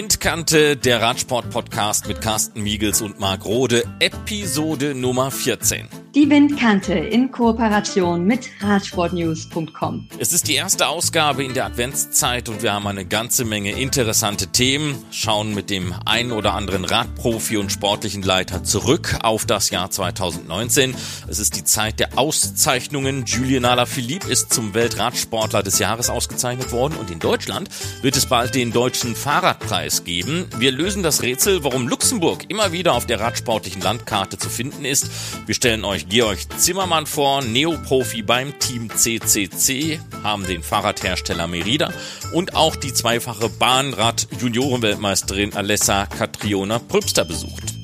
Windkante, der Radsport-Podcast mit Carsten Miegels und Marc Rode, Episode Nummer 14. Die Windkante in Kooperation mit Radsportnews.com. Es ist die erste Ausgabe in der Adventszeit und wir haben eine ganze Menge interessante Themen, schauen mit dem einen oder anderen Radprofi und sportlichen Leiter zurück auf das Jahr 2019. Es ist die Zeit der Auszeichnungen. Julien Alaphilippe ist zum Weltradsportler des Jahres ausgezeichnet worden und in Deutschland wird es bald den deutschen Fahrradpreis geben. Wir lösen das Rätsel, warum Luxemburg immer wieder auf der radsportlichen Landkarte zu finden ist. Wir stellen euch Georg Zimmermann vor, Neoprofi beim Team CCC, haben den Fahrradhersteller Merida und auch die zweifache Bahnrad-Juniorenweltmeisterin Alessa Catriona Prübster besucht.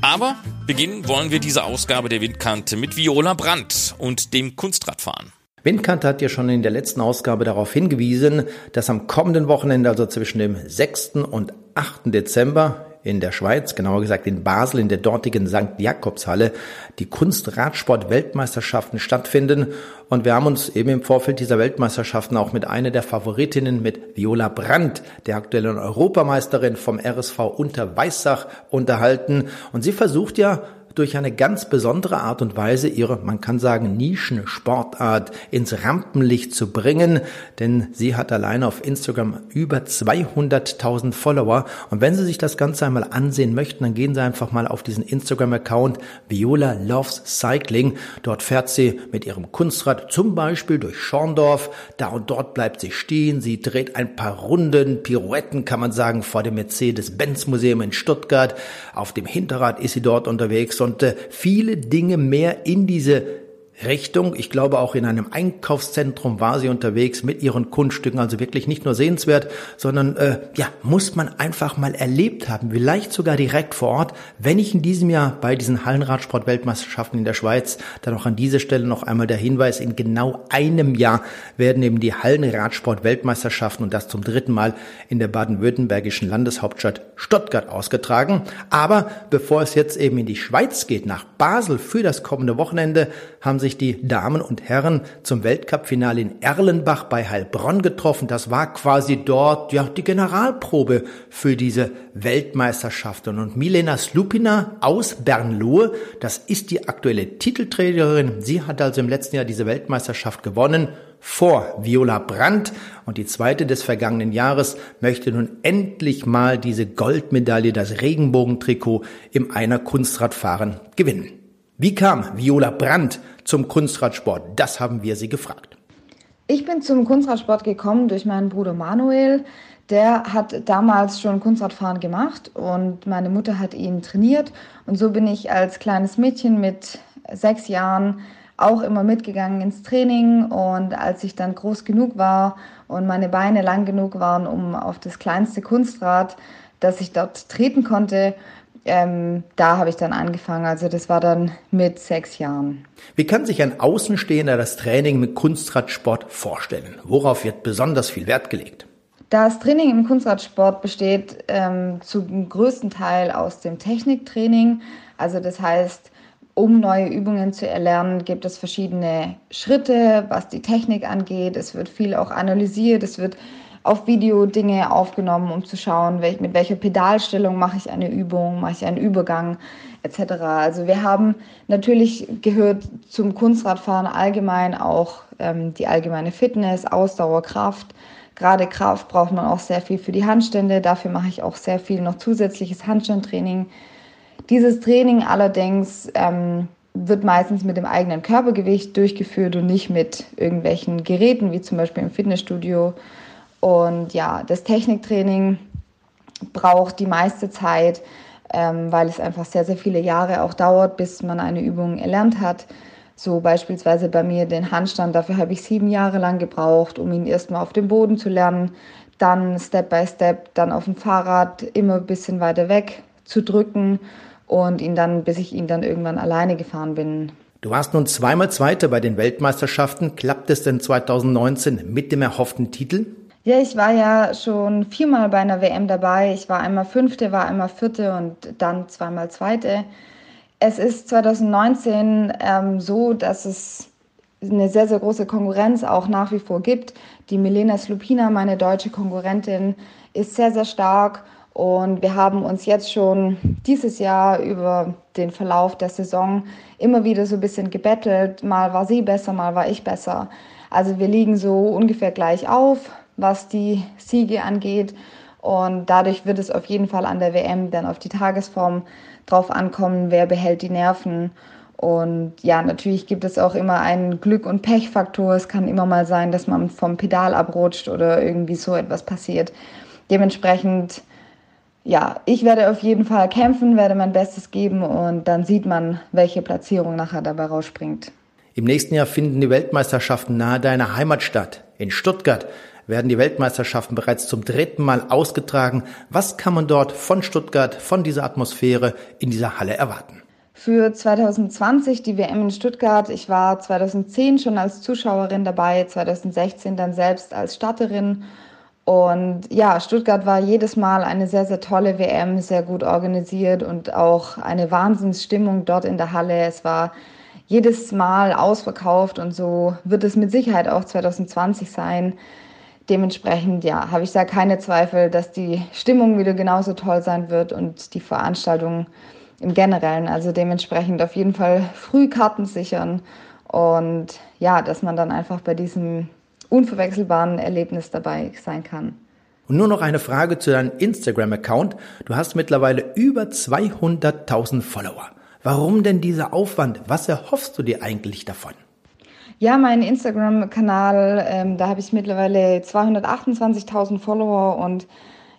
Aber beginnen wollen wir diese Ausgabe der Windkante mit Viola Brandt und dem Kunstradfahren. Windkante hat ja schon in der letzten Ausgabe darauf hingewiesen, dass am kommenden Wochenende, also zwischen dem 6. und 8. Dezember, in der Schweiz, genauer gesagt in Basel in der dortigen St. Jakobshalle, die Kunstradsport-Weltmeisterschaften stattfinden. Und wir haben uns eben im Vorfeld dieser Weltmeisterschaften auch mit einer der Favoritinnen, mit Viola Brandt, der aktuellen Europameisterin vom RSV Unterweissach, unterhalten. Und sie versucht ja, durch eine ganz besondere Art und Weise ihre, man kann sagen, Nischensportart ins Rampenlicht zu bringen, denn sie hat alleine auf Instagram über 200.000 Follower und wenn Sie sich das Ganze einmal ansehen möchten, dann gehen Sie einfach mal auf diesen Instagram-Account Viola Loves Cycling. Dort fährt sie mit ihrem Kunstrad zum Beispiel durch Schorndorf, da und dort bleibt sie stehen, sie dreht ein paar Runden, Pirouetten kann man sagen, vor dem Mercedes-Benz-Museum in Stuttgart. Auf dem Hinterrad ist sie dort unterwegs und viele Dinge mehr in diese Richtung. Ich glaube, auch in einem Einkaufszentrum war sie unterwegs mit ihren Kunststücken. Also wirklich nicht nur sehenswert, sondern äh, ja, muss man einfach mal erlebt haben. Vielleicht sogar direkt vor Ort. Wenn ich in diesem Jahr bei diesen Hallenradsport-Weltmeisterschaften in der Schweiz, dann auch an dieser Stelle noch einmal der Hinweis, in genau einem Jahr werden eben die Hallenradsport-Weltmeisterschaften und das zum dritten Mal in der baden-württembergischen Landeshauptstadt Stuttgart ausgetragen. Aber bevor es jetzt eben in die Schweiz geht, nach Basel für das kommende Wochenende, haben sich die Damen und Herren zum Weltcup-Finale in Erlenbach bei Heilbronn getroffen. Das war quasi dort ja die Generalprobe für diese Weltmeisterschaften. Und Milena Slupina aus Bernlohe, das ist die aktuelle Titelträgerin. Sie hat also im letzten Jahr diese Weltmeisterschaft gewonnen vor Viola Brandt und die zweite des vergangenen Jahres möchte nun endlich mal diese Goldmedaille, das Regenbogentrikot im Einer Kunstradfahren gewinnen. Wie kam Viola Brandt zum Kunstradsport? Das haben wir sie gefragt. Ich bin zum Kunstradsport gekommen durch meinen Bruder Manuel. Der hat damals schon Kunstradfahren gemacht und meine Mutter hat ihn trainiert. Und so bin ich als kleines Mädchen mit sechs Jahren auch immer mitgegangen ins Training. Und als ich dann groß genug war und meine Beine lang genug waren, um auf das kleinste Kunstrad, das ich dort treten konnte, ähm, da habe ich dann angefangen. Also das war dann mit sechs Jahren. Wie kann sich ein Außenstehender das Training mit Kunstradsport vorstellen? Worauf wird besonders viel Wert gelegt? Das Training im Kunstradsport besteht ähm, zum größten Teil aus dem Techniktraining. Also das heißt, um neue Übungen zu erlernen, gibt es verschiedene Schritte, was die Technik angeht. Es wird viel auch analysiert. Es wird auf Video Dinge aufgenommen, um zu schauen, mit welcher Pedalstellung mache ich eine Übung, mache ich einen Übergang etc. Also wir haben natürlich gehört zum Kunstradfahren allgemein auch ähm, die allgemeine Fitness, Ausdauer, Kraft. Gerade Kraft braucht man auch sehr viel für die Handstände. Dafür mache ich auch sehr viel noch zusätzliches Handstandtraining. Dieses Training allerdings ähm, wird meistens mit dem eigenen Körpergewicht durchgeführt und nicht mit irgendwelchen Geräten, wie zum Beispiel im Fitnessstudio und ja, das Techniktraining braucht die meiste Zeit, ähm, weil es einfach sehr, sehr viele Jahre auch dauert, bis man eine Übung erlernt hat. So beispielsweise bei mir den Handstand, dafür habe ich sieben Jahre lang gebraucht, um ihn erstmal auf dem Boden zu lernen, dann Step by Step, dann auf dem Fahrrad immer ein bisschen weiter weg zu drücken und ihn dann, bis ich ihn dann irgendwann alleine gefahren bin. Du warst nun zweimal Zweite bei den Weltmeisterschaften. Klappt es denn 2019 mit dem erhofften Titel? Ja, ich war ja schon viermal bei einer WM dabei. Ich war einmal Fünfte, war einmal Vierte und dann zweimal Zweite. Es ist 2019 ähm, so, dass es eine sehr, sehr große Konkurrenz auch nach wie vor gibt. Die Milena Slupina, meine deutsche Konkurrentin, ist sehr, sehr stark Und wir haben uns jetzt schon dieses Jahr über den Verlauf der Saison immer wieder so ein bisschen gebettelt. Mal war sie besser, mal war ich besser. Also wir liegen so ungefähr gleich auf, was die Siege angeht. Und dadurch wird es auf jeden Fall an der WM dann auf die Tagesform drauf ankommen, wer behält die Nerven. Und ja, natürlich gibt es auch immer einen Glück- und Pechfaktor. Es kann immer mal sein, dass man vom Pedal abrutscht oder irgendwie so etwas passiert. Dementsprechend ja, ich werde auf jeden Fall kämpfen, werde mein Bestes geben und dann sieht man, welche Platzierung nachher dabei rausspringt. Im nächsten Jahr finden die Weltmeisterschaften nahe deiner Heimat statt. In Stuttgart werden die Weltmeisterschaften bereits zum dritten Mal ausgetragen. Was kann man dort von Stuttgart, von dieser Atmosphäre in dieser Halle erwarten? Für 2020 die WM in Stuttgart. Ich war 2010 schon als Zuschauerin dabei, 2016 dann selbst als Starterin und ja, Stuttgart war jedes Mal eine sehr, sehr tolle WM, sehr gut organisiert und auch eine Wahnsinnsstimmung dort in der Halle. Es war jedes Mal ausverkauft und so wird es mit Sicherheit auch 2020 sein. Dementsprechend, ja, habe ich da keine Zweifel, dass die Stimmung wieder genauso toll sein wird und die Veranstaltung im Generellen. Also dementsprechend auf jeden Fall früh Karten sichern und ja, dass man dann einfach bei diesem unverwechselbaren Erlebnis dabei sein kann. Und nur noch eine Frage zu deinem Instagram-Account. Du hast mittlerweile über 200.000 Follower. Warum denn dieser Aufwand? Was erhoffst du dir eigentlich davon? Ja, mein Instagram-Kanal, ähm, da habe ich mittlerweile 228.000 Follower und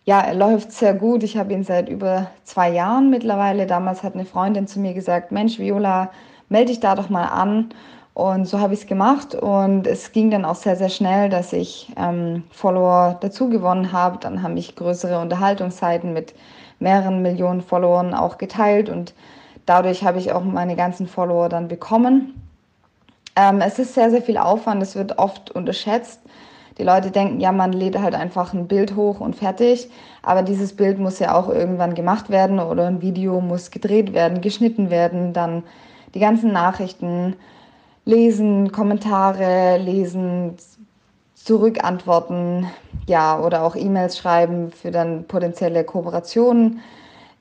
ja, er läuft sehr gut. Ich habe ihn seit über zwei Jahren mittlerweile. Damals hat eine Freundin zu mir gesagt, Mensch, Viola, melde dich da doch mal an. Und so habe ich es gemacht und es ging dann auch sehr, sehr schnell, dass ich ähm, Follower dazu gewonnen habe. Dann habe ich größere Unterhaltungsseiten mit mehreren Millionen Followern auch geteilt und dadurch habe ich auch meine ganzen Follower dann bekommen. Ähm, es ist sehr, sehr viel Aufwand, es wird oft unterschätzt. Die Leute denken, ja, man lädt halt einfach ein Bild hoch und fertig. Aber dieses Bild muss ja auch irgendwann gemacht werden oder ein Video muss gedreht werden, geschnitten werden, dann die ganzen Nachrichten lesen, Kommentare lesen, zurückantworten, ja, oder auch E-Mails schreiben für dann potenzielle Kooperationen.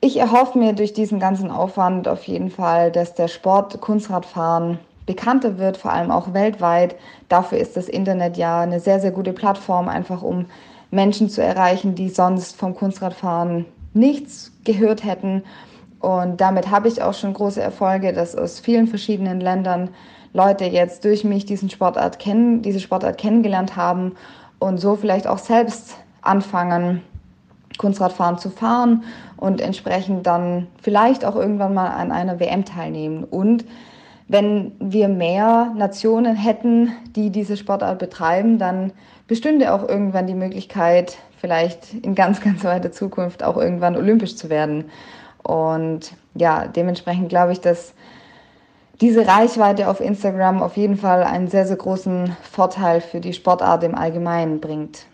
Ich erhoffe mir durch diesen ganzen Aufwand auf jeden Fall, dass der Sport Kunstradfahren bekannter wird, vor allem auch weltweit. Dafür ist das Internet ja eine sehr, sehr gute Plattform, einfach um Menschen zu erreichen, die sonst vom Kunstradfahren nichts gehört hätten. Und damit habe ich auch schon große Erfolge, dass aus vielen verschiedenen Ländern Leute jetzt durch mich diesen Sportart kennen, diese Sportart kennengelernt haben und so vielleicht auch selbst anfangen, Kunstradfahren zu fahren und entsprechend dann vielleicht auch irgendwann mal an einer WM teilnehmen. Und wenn wir mehr Nationen hätten, die diese Sportart betreiben, dann bestünde auch irgendwann die Möglichkeit, vielleicht in ganz, ganz weiter Zukunft auch irgendwann olympisch zu werden. Und ja, dementsprechend glaube ich, dass diese Reichweite auf Instagram auf jeden Fall einen sehr, sehr großen Vorteil für die Sportart im Allgemeinen bringt.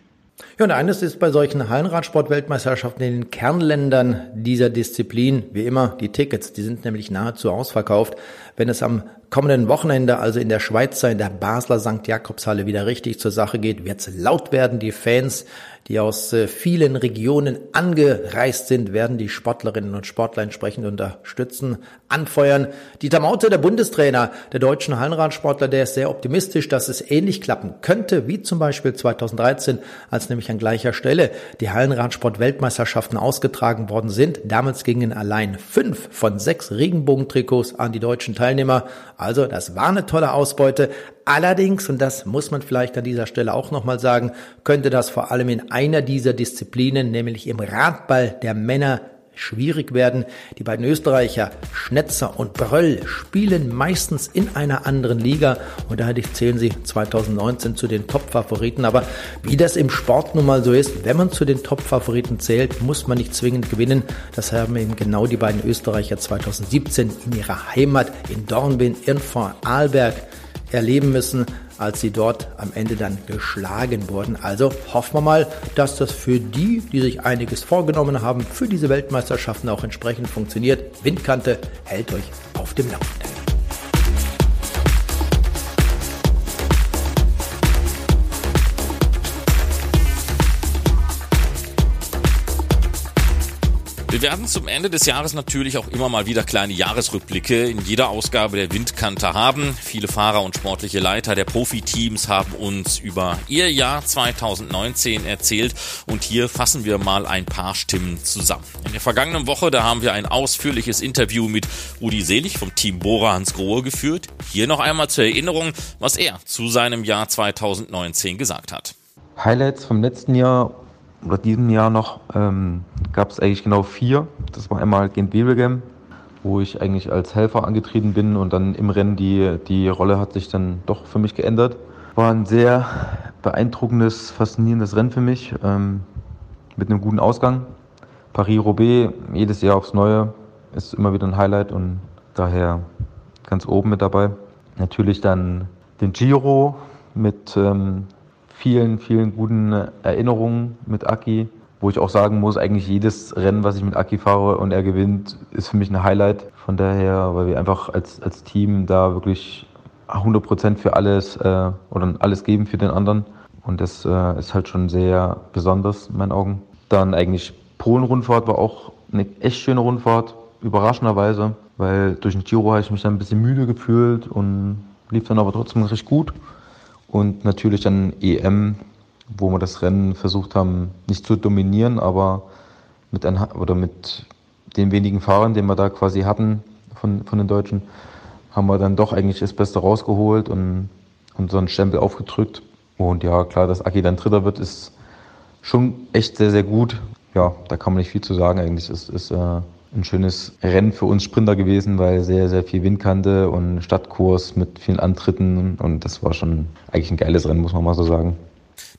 Ja, und eines ist bei solchen Hallenradsportweltmeisterschaften in den Kernländern dieser Disziplin, wie immer, die Tickets, die sind nämlich nahezu ausverkauft. Wenn es am kommenden Wochenende, also in der Schweizer, in der Basler St. Jakobshalle wieder richtig zur Sache geht, wird es laut werden. Die Fans, die aus äh, vielen Regionen angereist sind, werden die Sportlerinnen und Sportler entsprechend unterstützen, anfeuern. Dieter Maute, der Bundestrainer der deutschen Hallenradsportler, der ist sehr optimistisch, dass es ähnlich klappen könnte, wie zum Beispiel 2013, als nämlich an gleicher Stelle die Hallenradsport-Weltmeisterschaften ausgetragen worden sind. Damals gingen allein fünf von sechs Regenbogentrikots an die deutschen Teilnehmer. Also das war eine tolle Ausbeute. Allerdings, und das muss man vielleicht an dieser Stelle auch nochmal sagen, könnte das vor allem in einer dieser Disziplinen, nämlich im Radball der Männer, schwierig werden. Die beiden Österreicher Schnetzer und Bröll spielen meistens in einer anderen Liga und daher zählen sie 2019 zu den Top-Favoriten. Aber wie das im Sport nun mal so ist, wenn man zu den Top-Favoriten zählt, muss man nicht zwingend gewinnen. Das haben eben genau die beiden Österreicher 2017 in ihrer Heimat in Dornbirn, Irnfort, Arlberg erleben müssen, als sie dort am Ende dann geschlagen wurden. Also hoffen wir mal, dass das für die, die sich einiges vorgenommen haben, für diese Weltmeisterschaften auch entsprechend funktioniert. Windkante hält euch auf dem Laufenden. Wir werden zum Ende des Jahres natürlich auch immer mal wieder kleine Jahresrückblicke in jeder Ausgabe der Windkante haben. Viele Fahrer und sportliche Leiter der Profiteams haben uns über ihr Jahr 2019 erzählt und hier fassen wir mal ein paar Stimmen zusammen. In der vergangenen Woche, da haben wir ein ausführliches Interview mit Rudi Selig vom Team Bora Hans Grohe geführt. Hier noch einmal zur Erinnerung, was er zu seinem Jahr 2019 gesagt hat. Highlights vom letzten Jahr oder diesem Jahr noch ähm, gab es eigentlich genau vier. Das war einmal Gent Wevelgem, wo ich eigentlich als Helfer angetreten bin und dann im Rennen die, die Rolle hat sich dann doch für mich geändert. War ein sehr beeindruckendes, faszinierendes Rennen für mich ähm, mit einem guten Ausgang. Paris-Roubaix, jedes Jahr aufs Neue, ist immer wieder ein Highlight und daher ganz oben mit dabei. Natürlich dann den Giro mit ähm, vielen, vielen guten Erinnerungen mit Aki, wo ich auch sagen muss, eigentlich jedes Rennen, was ich mit Aki fahre und er gewinnt, ist für mich ein Highlight. Von daher, weil wir einfach als, als Team da wirklich 100 Prozent für alles äh, oder alles geben für den anderen. Und das äh, ist halt schon sehr besonders in meinen Augen. Dann eigentlich Polen-Rundfahrt war auch eine echt schöne Rundfahrt, überraschenderweise, weil durch den Giro habe ich mich dann ein bisschen müde gefühlt und lief dann aber trotzdem recht gut. Und natürlich dann EM, wo wir das Rennen versucht haben, nicht zu dominieren, aber mit, ein, oder mit den wenigen Fahrern, den wir da quasi hatten von, von den Deutschen, haben wir dann doch eigentlich das Beste rausgeholt und unseren Stempel aufgedrückt. Und ja, klar, dass Aki dann Dritter wird, ist schon echt sehr, sehr gut. Ja, da kann man nicht viel zu sagen eigentlich. Es ist äh, ein schönes Rennen für uns Sprinter gewesen, weil sehr, sehr viel Windkante und Stadtkurs mit vielen Antritten und das war schon eigentlich ein geiles Rennen, muss man mal so sagen.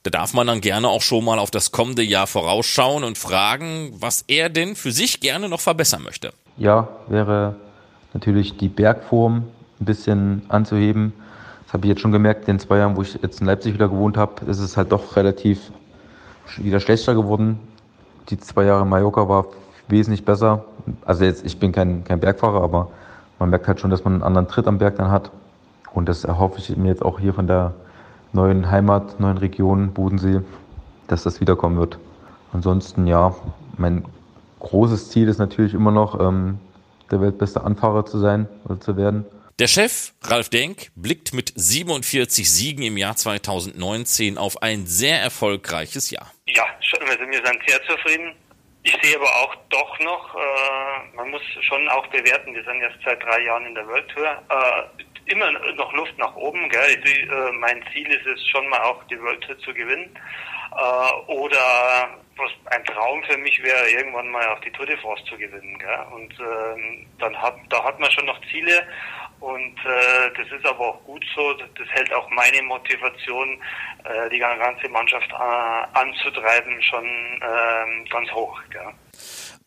Da darf man dann gerne auch schon mal auf das kommende Jahr vorausschauen und fragen, was er denn für sich gerne noch verbessern möchte. Ja, wäre natürlich die Bergform ein bisschen anzuheben. Das habe ich jetzt schon gemerkt, in den zwei Jahren, wo ich jetzt in Leipzig wieder gewohnt habe, ist es halt doch relativ wieder schlechter geworden. Die zwei Jahre in Mallorca war wesentlich besser. Also jetzt, ich bin kein, kein Bergfahrer, aber man merkt halt schon, dass man einen anderen Tritt am Berg dann hat. Und das erhoffe ich mir jetzt auch hier von der neuen Heimat, neuen Region Bodensee, dass das wiederkommen wird. Ansonsten, ja, mein großes Ziel ist natürlich immer noch, ähm, der weltbeste Anfahrer zu sein oder zu werden. Der Chef, Ralf Denk, blickt mit 47 Siegen im Jahr 2019 auf ein sehr erfolgreiches Jahr. Ja, wir sind sehr zufrieden. Ich sehe aber auch doch noch, äh, man muss schon auch bewerten, wir sind jetzt seit drei Jahren in der World Tour, äh, immer noch Luft nach oben. Gell? Ich, äh, mein Ziel ist es schon mal auch die World Tour zu gewinnen. Äh, oder was ein Traum für mich wäre, irgendwann mal auch die Tour de France zu gewinnen. Gell? Und ähm, dann hat, da hat man schon noch Ziele und äh, das ist aber auch gut so. Das hält auch meine Motivation, äh, die ganze Mannschaft äh, anzutreiben, schon äh, ganz hoch. Gell?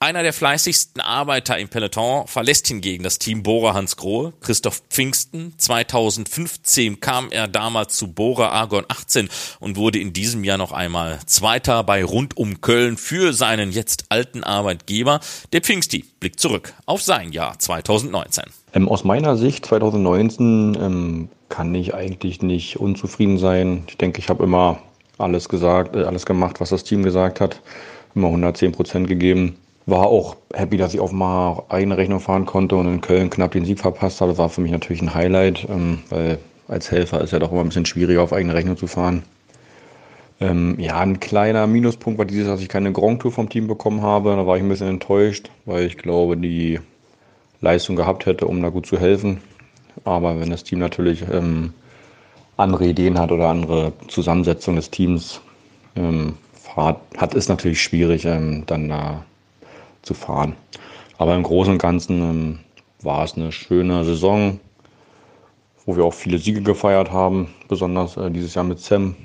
Einer der fleißigsten Arbeiter im Peloton verlässt hingegen das Team Bora Hans Grohe, Christoph Pfingsten. 2015 kam er damals zu Bora Argon 18 und wurde in diesem Jahr noch einmal Zweiter bei Rund um Köln für seinen jetzt alten Arbeitgeber. Der Pfingsti blickt zurück auf sein Jahr 2019. Ähm, aus meiner Sicht 2019 ähm, kann ich eigentlich nicht unzufrieden sein. Ich denke, ich habe immer alles gesagt, äh, alles gemacht, was das Team gesagt hat. Immer 110 Prozent gegeben. War auch happy, dass ich auf mal eigene Rechnung fahren konnte und in Köln knapp den Sieg verpasst habe. Das war für mich natürlich ein Highlight, ähm, weil als Helfer ist ja doch immer ein bisschen schwieriger, auf eigene Rechnung zu fahren. Ähm, ja, ein kleiner Minuspunkt war dieses, dass ich keine Grand Tour vom Team bekommen habe. Da war ich ein bisschen enttäuscht, weil ich glaube, die Leistung gehabt hätte, um da gut zu helfen. Aber wenn das Team natürlich ähm, andere Ideen hat oder andere Zusammensetzung des Teams hat, ist natürlich schwierig, dann da zu fahren. Aber im Großen und Ganzen ähm, war es eine schöne Saison, wo wir auch viele Siege gefeiert haben, besonders äh, dieses Jahr mit Sam.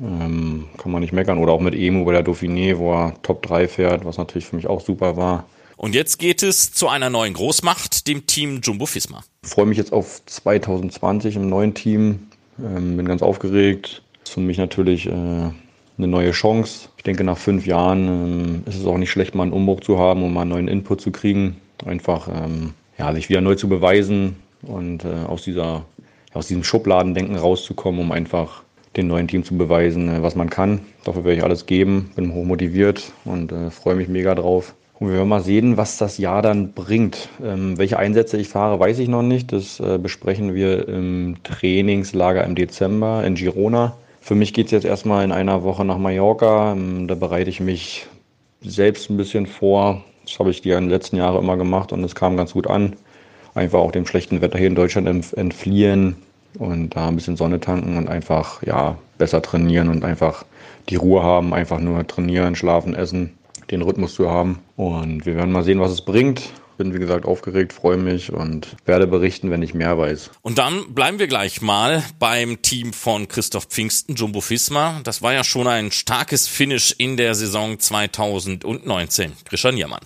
Ähm, kann man nicht meckern. Oder auch mit Emu bei der Dauphiné, wo er Top 3 fährt, was natürlich für mich auch super war. Und jetzt geht es zu einer neuen Großmacht, dem Team Jumbo Fisma. Ich freue mich jetzt auf 2020 im neuen Team. Ähm, bin ganz aufgeregt. Das ist für mich natürlich äh, eine neue Chance. Ich denke, nach fünf Jahren ähm, ist es auch nicht schlecht, mal einen Umbruch zu haben und mal einen neuen Input zu kriegen. Einfach ähm, ja, sich wieder neu zu beweisen und äh, aus, dieser, aus diesem Schubladendenken rauszukommen, um einfach dem neuen Team zu beweisen, äh, was man kann. Dafür werde ich alles geben, bin hoch motiviert und äh, freue mich mega drauf. Und wir werden mal sehen, was das Jahr dann bringt. Ähm, welche Einsätze ich fahre, weiß ich noch nicht. Das äh, besprechen wir im Trainingslager im Dezember in Girona. Für mich geht es jetzt erstmal in einer Woche nach Mallorca. Ähm, da bereite ich mich selbst ein bisschen vor. Das habe ich die letzten Jahre immer gemacht und es kam ganz gut an. Einfach auch dem schlechten Wetter hier in Deutschland entfliehen und da ein bisschen Sonne tanken und einfach ja besser trainieren und einfach die Ruhe haben, einfach nur trainieren, schlafen, essen den Rhythmus zu haben. Und wir werden mal sehen, was es bringt. Bin wie gesagt aufgeregt, freue mich und werde berichten, wenn ich mehr weiß. Und dann bleiben wir gleich mal beim Team von Christoph Pfingsten, Jumbo Fisma. Das war ja schon ein starkes Finish in der Saison 2019. Christian Niermann.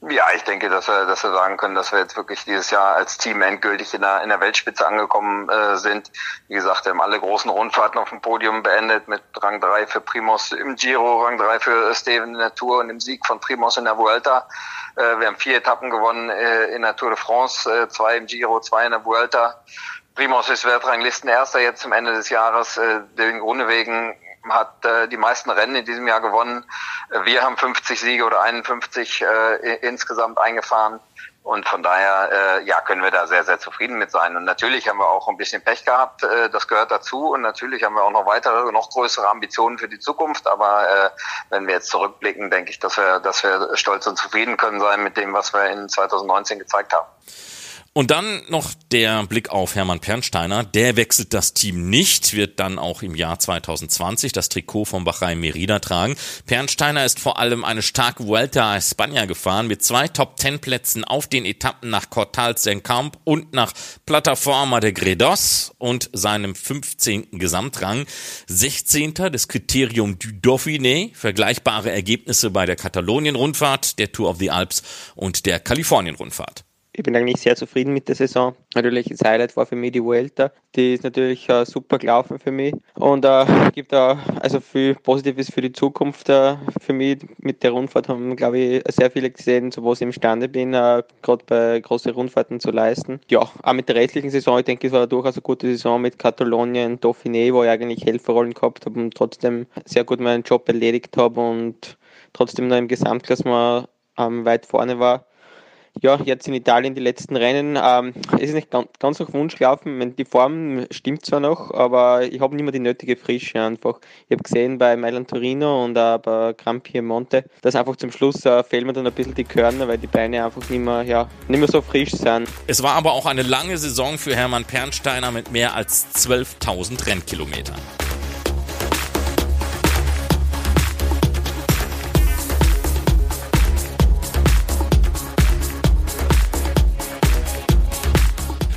Ja, ich denke, dass wir, dass wir sagen können, dass wir jetzt wirklich dieses Jahr als Team endgültig in der, in der Weltspitze angekommen äh, sind. Wie gesagt, wir haben alle großen Rundfahrten auf dem Podium beendet mit Rang 3 für Primos im Giro, Rang 3 für Steven in der Tour und im Sieg von Primos in der Vuelta. Äh, wir haben vier Etappen gewonnen äh, in der Tour de France, äh, zwei im Giro, zwei in der Vuelta. Primos ist Weltranglistenerster jetzt zum Ende des Jahres. Den Grunde wegen hat äh, die meisten Rennen in diesem Jahr gewonnen. Wir haben 50 Siege oder 51 äh, insgesamt eingefahren. Und von daher, äh, ja, können wir da sehr, sehr zufrieden mit sein. Und natürlich haben wir auch ein bisschen Pech gehabt. Äh, das gehört dazu. Und natürlich haben wir auch noch weitere, noch größere Ambitionen für die Zukunft. Aber äh, wenn wir jetzt zurückblicken, denke ich, dass wir, dass wir stolz und zufrieden können sein mit dem, was wir in 2019 gezeigt haben. Und dann noch der Blick auf Hermann Pernsteiner. Der wechselt das Team nicht, wird dann auch im Jahr 2020 das Trikot von Bahrain Merida tragen. Pernsteiner ist vor allem eine starke Vuelta a España gefahren mit zwei Top-10-Plätzen auf den Etappen nach Cortals del Camp und nach Plataforma de Gredos und seinem 15. Gesamtrang. 16. des Kriterium du Dauphiné, vergleichbare Ergebnisse bei der Katalonien-Rundfahrt, der Tour of the Alps und der Kalifornien-Rundfahrt ich bin eigentlich sehr zufrieden mit der Saison. Natürlich das Highlight war für mich die Vuelta. Die ist natürlich äh, super gelaufen für mich und äh, gibt da also viel Positives für die Zukunft. Äh, für mich mit der Rundfahrt haben, glaube ich, sehr viele gesehen, so was ich imstande bin, äh, gerade bei großen Rundfahrten zu leisten. Ja, auch mit der restlichen Saison, ich denke, es war durchaus eine gute Saison mit Katalonien, Dauphiné, wo ich eigentlich Helferrollen gehabt habe und trotzdem sehr gut meinen Job erledigt habe und trotzdem noch im Gesamtklassement ähm, weit vorne war ja, jetzt in Italien die letzten Rennen. Ähm, es ist nicht ganz, ganz nach Wunsch gelaufen. Die Form stimmt zwar noch, aber ich habe nicht mehr die nötige Frische einfach. Ich habe gesehen bei Mailand Torino und auch bei Gran Piemonte, dass einfach zum Schluss äh, fehlen mir dann ein bisschen die Körner, weil die Beine einfach nicht mehr, ja, nicht mehr so frisch sind. Es war aber auch eine lange Saison für Hermann Pernsteiner mit mehr als 12.000 Rennkilometern.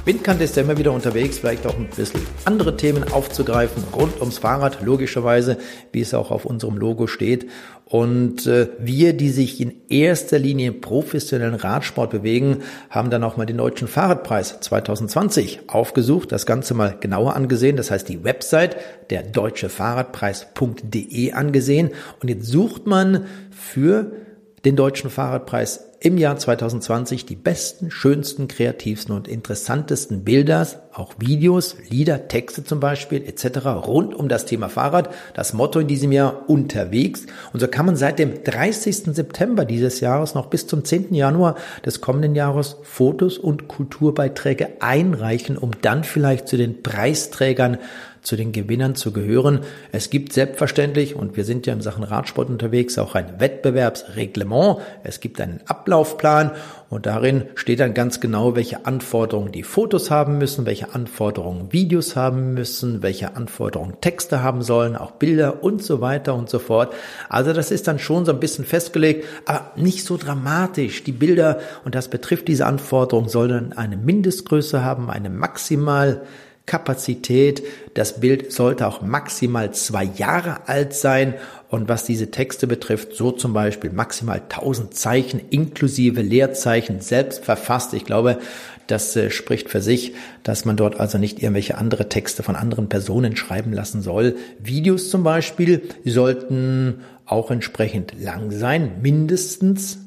Windkante ist ja immer wieder unterwegs, vielleicht auch ein bisschen andere Themen aufzugreifen, rund ums Fahrrad, logischerweise, wie es auch auf unserem Logo steht. Und äh, wir, die sich in erster Linie im professionellen Radsport bewegen, haben dann auch mal den Deutschen Fahrradpreis 2020 aufgesucht, das Ganze mal genauer angesehen. Das heißt, die Website der deutschefahrradpreis.de angesehen. Und jetzt sucht man für den Deutschen Fahrradpreis im Jahr 2020 die besten, schönsten, kreativsten und interessantesten Bilder, auch Videos, Lieder, Texte zum Beispiel etc. rund um das Thema Fahrrad. Das Motto in diesem Jahr unterwegs. Und so kann man seit dem 30. September dieses Jahres noch bis zum 10. Januar des kommenden Jahres Fotos und Kulturbeiträge einreichen, um dann vielleicht zu den Preisträgern zu den Gewinnern zu gehören. Es gibt selbstverständlich, und wir sind ja in Sachen Radsport unterwegs, auch ein Wettbewerbsreglement. Es gibt einen Ablaufplan und darin steht dann ganz genau, welche Anforderungen die Fotos haben müssen, welche Anforderungen Videos haben müssen, welche Anforderungen Texte haben sollen, auch Bilder und so weiter und so fort. Also das ist dann schon so ein bisschen festgelegt, aber nicht so dramatisch. Die Bilder, und das betrifft diese Anforderungen, sollen eine Mindestgröße haben, eine maximal Kapazität. Das Bild sollte auch maximal zwei Jahre alt sein. Und was diese Texte betrifft, so zum Beispiel maximal 1000 Zeichen inklusive Leerzeichen selbst verfasst. Ich glaube, das äh, spricht für sich, dass man dort also nicht irgendwelche andere Texte von anderen Personen schreiben lassen soll. Videos zum Beispiel sollten auch entsprechend lang sein, mindestens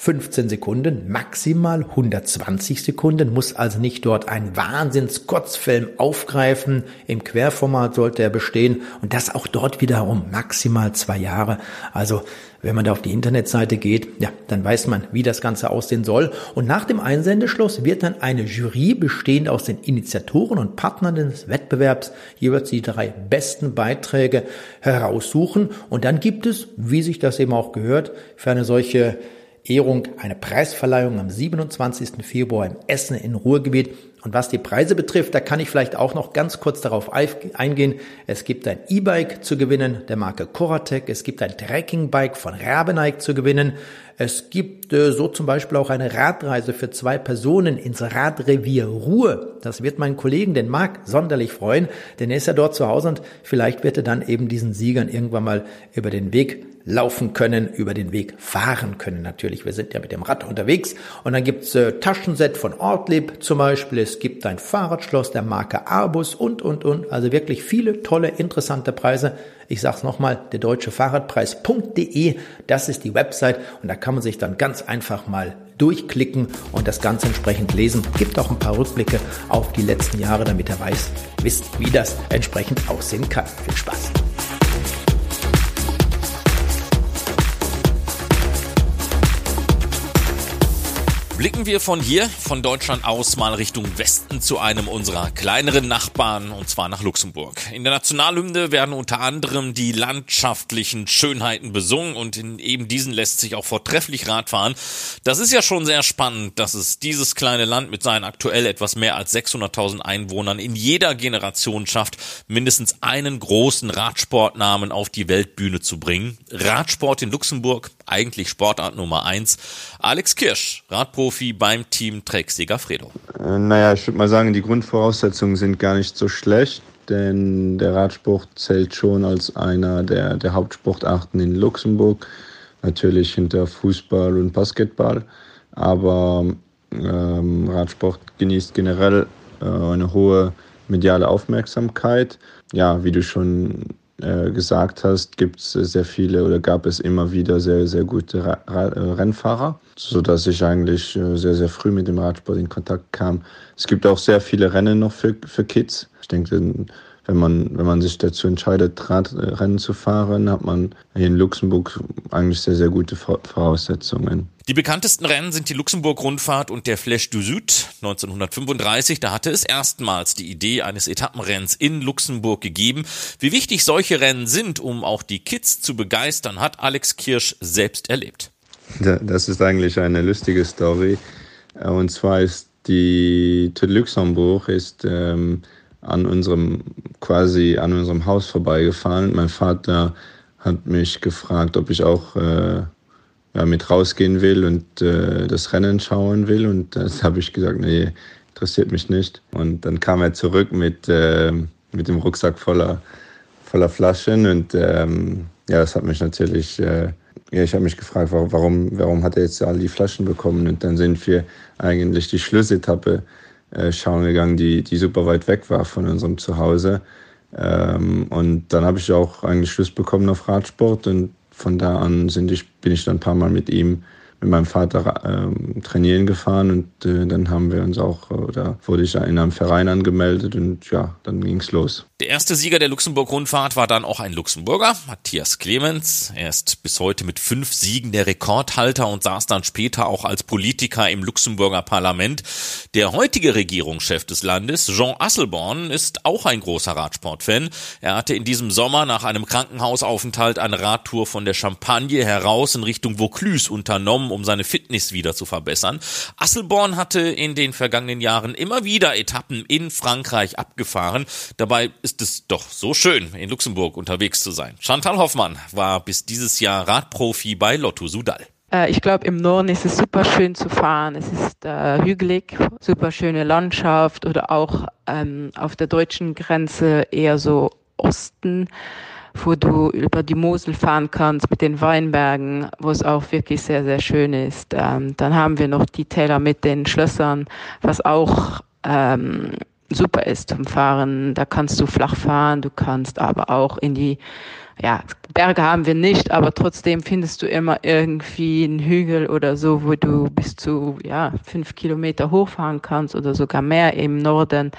15 Sekunden, maximal 120 Sekunden, muss also nicht dort ein Wahnsinns-Kurzfilm aufgreifen. Im Querformat sollte er bestehen und das auch dort wiederum maximal zwei Jahre. Also wenn man da auf die Internetseite geht, ja, dann weiß man, wie das Ganze aussehen soll. Und nach dem Einsendeschluss wird dann eine Jury bestehend aus den Initiatoren und Partnern des Wettbewerbs jeweils die drei besten Beiträge heraussuchen. Und dann gibt es, wie sich das eben auch gehört, für eine solche Ehrung eine Preisverleihung am 27. Februar im Essen in Ruhrgebiet. Und was die Preise betrifft, da kann ich vielleicht auch noch ganz kurz darauf eingehen. Es gibt ein E-Bike zu gewinnen der Marke Coratec. Es gibt ein Trekkingbike von Rabenike zu gewinnen. Es gibt äh, so zum Beispiel auch eine Radreise für zwei Personen ins Radrevier Ruhr. Das wird meinen Kollegen, den Marc, sonderlich freuen, denn er ist ja dort zu Hause und vielleicht wird er dann eben diesen Siegern irgendwann mal über den Weg laufen können, über den Weg fahren können natürlich. Wir sind ja mit dem Rad unterwegs. Und dann gibt's äh, Taschenset von Ortlieb zum Beispiel. Es gibt ein Fahrradschloss der Marke Arbus und, und, und. Also wirklich viele tolle, interessante Preise. Ich sag's nochmal, der deutsche Fahrradpreis.de, das ist die Website und da kann man sich dann ganz einfach mal durchklicken und das Ganze entsprechend lesen. Gibt auch ein paar Rückblicke auf die letzten Jahre, damit er weiß, wisst, wie das entsprechend aussehen kann. Viel Spaß! Blicken wir von hier, von Deutschland aus, mal Richtung Westen zu einem unserer kleineren Nachbarn, und zwar nach Luxemburg. In der Nationalhymne werden unter anderem die landschaftlichen Schönheiten besungen und in eben diesen lässt sich auch vortrefflich Radfahren. Das ist ja schon sehr spannend, dass es dieses kleine Land mit seinen aktuell etwas mehr als 600.000 Einwohnern in jeder Generation schafft, mindestens einen großen Radsportnamen auf die Weltbühne zu bringen. Radsport in Luxemburg, eigentlich Sportart Nummer eins. Alex Kirsch, Radprofi beim Team Trek Segafredo. Äh, naja, ich würde mal sagen, die Grundvoraussetzungen sind gar nicht so schlecht, denn der Radsport zählt schon als einer der, der Hauptsportarten in Luxemburg. Natürlich hinter Fußball und Basketball. Aber ähm, Radsport genießt generell äh, eine hohe mediale Aufmerksamkeit. Ja, wie du schon äh, gesagt hast, gibt es sehr viele oder gab es immer wieder sehr, sehr gute äh, Rennfahrer, sodass ich eigentlich äh, sehr, sehr früh mit dem Radsport in Kontakt kam. Es gibt auch sehr viele Rennen noch für, für Kids. Ich denke, wenn man, wenn man sich dazu entscheidet, Radrennen zu fahren, hat man hier in Luxemburg eigentlich sehr, sehr gute Voraussetzungen. Die bekanntesten Rennen sind die Luxemburg-Rundfahrt und der Flèche du Sud 1935. Da hatte es erstmals die Idee eines Etappenrennens in Luxemburg gegeben. Wie wichtig solche Rennen sind, um auch die Kids zu begeistern, hat Alex Kirsch selbst erlebt. Das ist eigentlich eine lustige Story. Und zwar ist die Tour Luxemburg ist ähm, an unserem quasi an unserem Haus vorbeigefahren. Mein Vater hat mich gefragt, ob ich auch äh, ja, mit rausgehen will und äh, das Rennen schauen will. Und das habe ich gesagt, nee, interessiert mich nicht. Und dann kam er zurück mit, äh, mit dem Rucksack voller, voller Flaschen. Und ähm, ja, das hat mich natürlich, äh, ja, ich habe mich gefragt, warum, warum hat er jetzt all die Flaschen bekommen? Und dann sind wir eigentlich die Schlussetappe äh, schauen gegangen, die, die super weit weg war von unserem Zuhause. Ähm, und dann habe ich auch eigentlich Schluss bekommen auf Radsport und von da an sind ich, bin ich dann ein paar Mal mit ihm mit meinem Vater ähm, trainieren gefahren und äh, dann haben wir uns auch, oder wurde ich in einem Verein angemeldet und ja, dann ging's los. Der erste Sieger der Luxemburg-Rundfahrt war dann auch ein Luxemburger, Matthias Clemens. Er ist bis heute mit fünf Siegen der Rekordhalter und saß dann später auch als Politiker im Luxemburger Parlament. Der heutige Regierungschef des Landes, Jean Asselborn, ist auch ein großer Radsportfan. Er hatte in diesem Sommer nach einem Krankenhausaufenthalt eine Radtour von der Champagne heraus in Richtung Vaucluse unternommen genommen, um seine Fitness wieder zu verbessern. Asselborn hatte in den vergangenen Jahren immer wieder Etappen in Frankreich abgefahren. Dabei ist es doch so schön, in Luxemburg unterwegs zu sein. Chantal Hoffmann war bis dieses Jahr Radprofi bei Lotto Sudal. Äh, ich glaube, im Norden ist es super schön zu fahren. Es ist äh, hügelig, super schöne Landschaft oder auch ähm, auf der deutschen Grenze eher so Osten wo du über die Mosel fahren kannst mit den Weinbergen, wo es auch wirklich sehr, sehr schön ist. Ähm, dann haben wir noch die Täler mit den Schlössern, was auch ähm, super ist zum Fahren. Da kannst du flach fahren, du kannst aber auch in die, ja, Berge haben wir nicht, aber trotzdem findest du immer irgendwie einen Hügel oder so, wo du bis zu, ja, fünf Kilometer hochfahren kannst oder sogar mehr im Norden.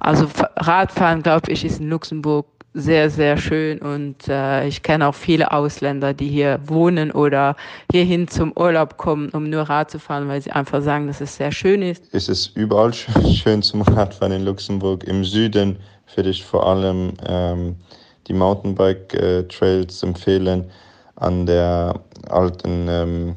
Also Radfahren, glaube ich, ist in Luxemburg sehr, sehr schön und äh, ich kenne auch viele Ausländer, die hier wohnen oder hierhin zum Urlaub kommen, um nur Rad zu fahren, weil sie einfach sagen, dass es sehr schön ist. Es ist überall schön zum Radfahren in Luxemburg. Im Süden würde ich vor allem ähm, die Mountainbike-Trails empfehlen an der alten ähm,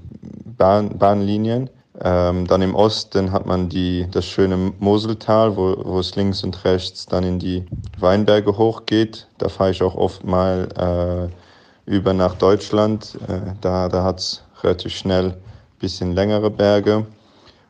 Bahn, Bahnlinien. Ähm, dann im Osten hat man die, das schöne Moseltal, wo, wo es links und rechts dann in die Weinberge hochgeht. Da fahre ich auch oft mal äh, über nach Deutschland. Äh, da da hat es relativ schnell ein bisschen längere Berge.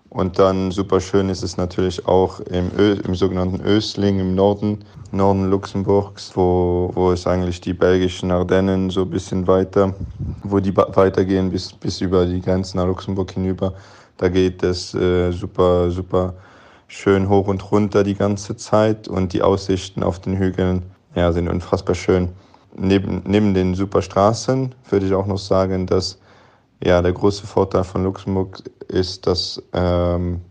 Und dann super schön ist es natürlich auch im, Ö im sogenannten Ösling im Norden, Norden Luxemburgs, wo, wo es eigentlich die belgischen Ardennen so ein bisschen weiter, wo die weitergehen bis, bis über die Grenzen nach Luxemburg hinüber. Da geht es äh, super, super schön hoch und runter die ganze Zeit und die Aussichten auf den Hügeln ja, sind unfassbar schön. Neben, neben den super Straßen würde ich auch noch sagen, dass ja, der große Vorteil von Luxemburg ist, dass ähm,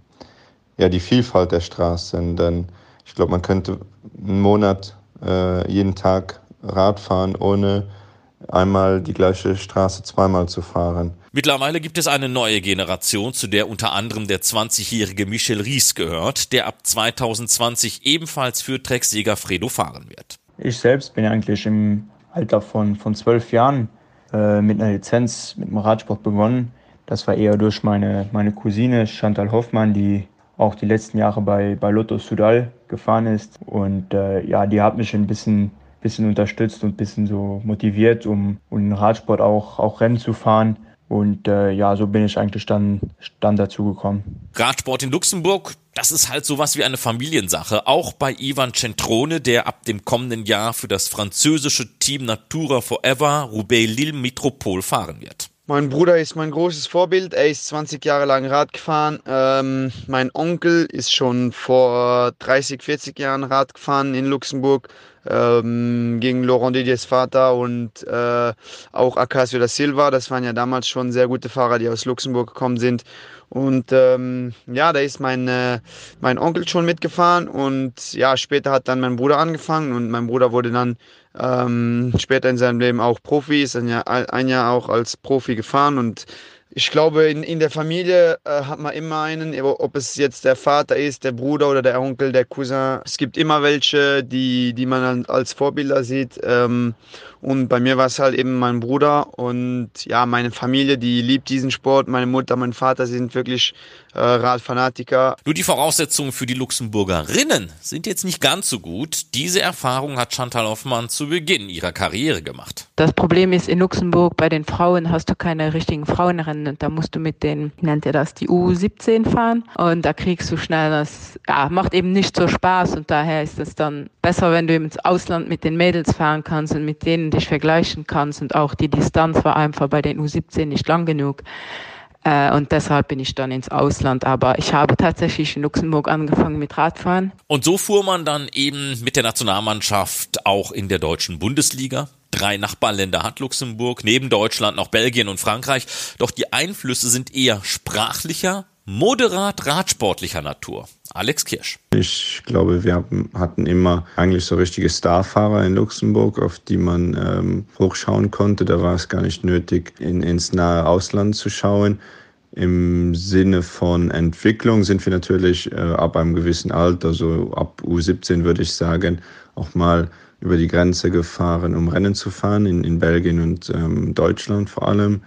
ja, die Vielfalt der Straßen, denn ich glaube, man könnte einen Monat äh, jeden Tag Rad fahren, ohne einmal die gleiche Straße zweimal zu fahren. Mittlerweile gibt es eine neue Generation, zu der unter anderem der 20-jährige Michel Ries gehört, der ab 2020 ebenfalls für Trek Segafredo fahren wird. Ich selbst bin eigentlich im Alter von, von zwölf Jahren äh, mit einer Lizenz mit dem Radsport begonnen. Das war eher durch meine, meine Cousine Chantal Hoffmann, die auch die letzten Jahre bei, bei Lotto Sudal gefahren ist. Und äh, ja, die hat mich ein bisschen bisschen unterstützt und ein bisschen so motiviert, um, um Radsport auch, auch Rennen zu fahren. Und äh, ja, so bin ich eigentlich dann, dann dazu gekommen. Radsport in Luxemburg, das ist halt sowas wie eine Familiensache. Auch bei Ivan Centrone, der ab dem kommenden Jahr für das französische Team Natura Forever Roubaix Lille Metropole fahren wird. Mein Bruder ist mein großes Vorbild. Er ist 20 Jahre lang Rad gefahren. Ähm, mein Onkel ist schon vor 30, 40 Jahren Rad gefahren in Luxemburg ähm, gegen Laurent Didiers Vater und äh, auch Acacio da Silva. Das waren ja damals schon sehr gute Fahrer, die aus Luxemburg gekommen sind. Und ähm, ja, da ist mein, äh, mein Onkel schon mitgefahren und ja, später hat dann mein Bruder angefangen und mein Bruder wurde dann ähm, später in seinem Leben auch Profi, ist ein Jahr, ein Jahr auch als Profi gefahren und ich glaube, in, in der Familie äh, hat man immer einen, ob es jetzt der Vater ist, der Bruder oder der Onkel, der Cousin. Es gibt immer welche, die, die man als Vorbilder sieht. Ähm, und bei mir war es halt eben mein Bruder und ja, meine Familie, die liebt diesen Sport. Meine Mutter, mein Vater sind wirklich äh, Radfanatiker. Nur die Voraussetzungen für die Luxemburgerinnen sind jetzt nicht ganz so gut. Diese Erfahrung hat Chantal Hoffmann zu Beginn ihrer Karriere gemacht. Das Problem ist, in Luxemburg bei den Frauen hast du keine richtigen Frauenrennen. Und da musst du mit den, wie nennt ihr das, die U17 fahren. Und da kriegst du schnell das, ja, macht eben nicht so Spaß. Und daher ist es dann besser, wenn du ins Ausland mit den Mädels fahren kannst und mit denen dich vergleichen kannst. Und auch die Distanz war einfach bei den U17 nicht lang genug. Äh, und deshalb bin ich dann ins Ausland. Aber ich habe tatsächlich in Luxemburg angefangen mit Radfahren. Und so fuhr man dann eben mit der Nationalmannschaft auch in der deutschen Bundesliga. Drei Nachbarländer hat Luxemburg, neben Deutschland noch Belgien und Frankreich. Doch die Einflüsse sind eher sprachlicher moderat radsportlicher Natur. Alex Kirsch. Ich glaube, wir hatten immer eigentlich so richtige Starfahrer in Luxemburg, auf die man ähm, hochschauen konnte. Da war es gar nicht nötig, in, ins nahe Ausland zu schauen. Im Sinne von Entwicklung sind wir natürlich äh, ab einem gewissen Alter, so ab U17 würde ich sagen, auch mal über die Grenze gefahren, um Rennen zu fahren, in, in Belgien und ähm, Deutschland vor allem.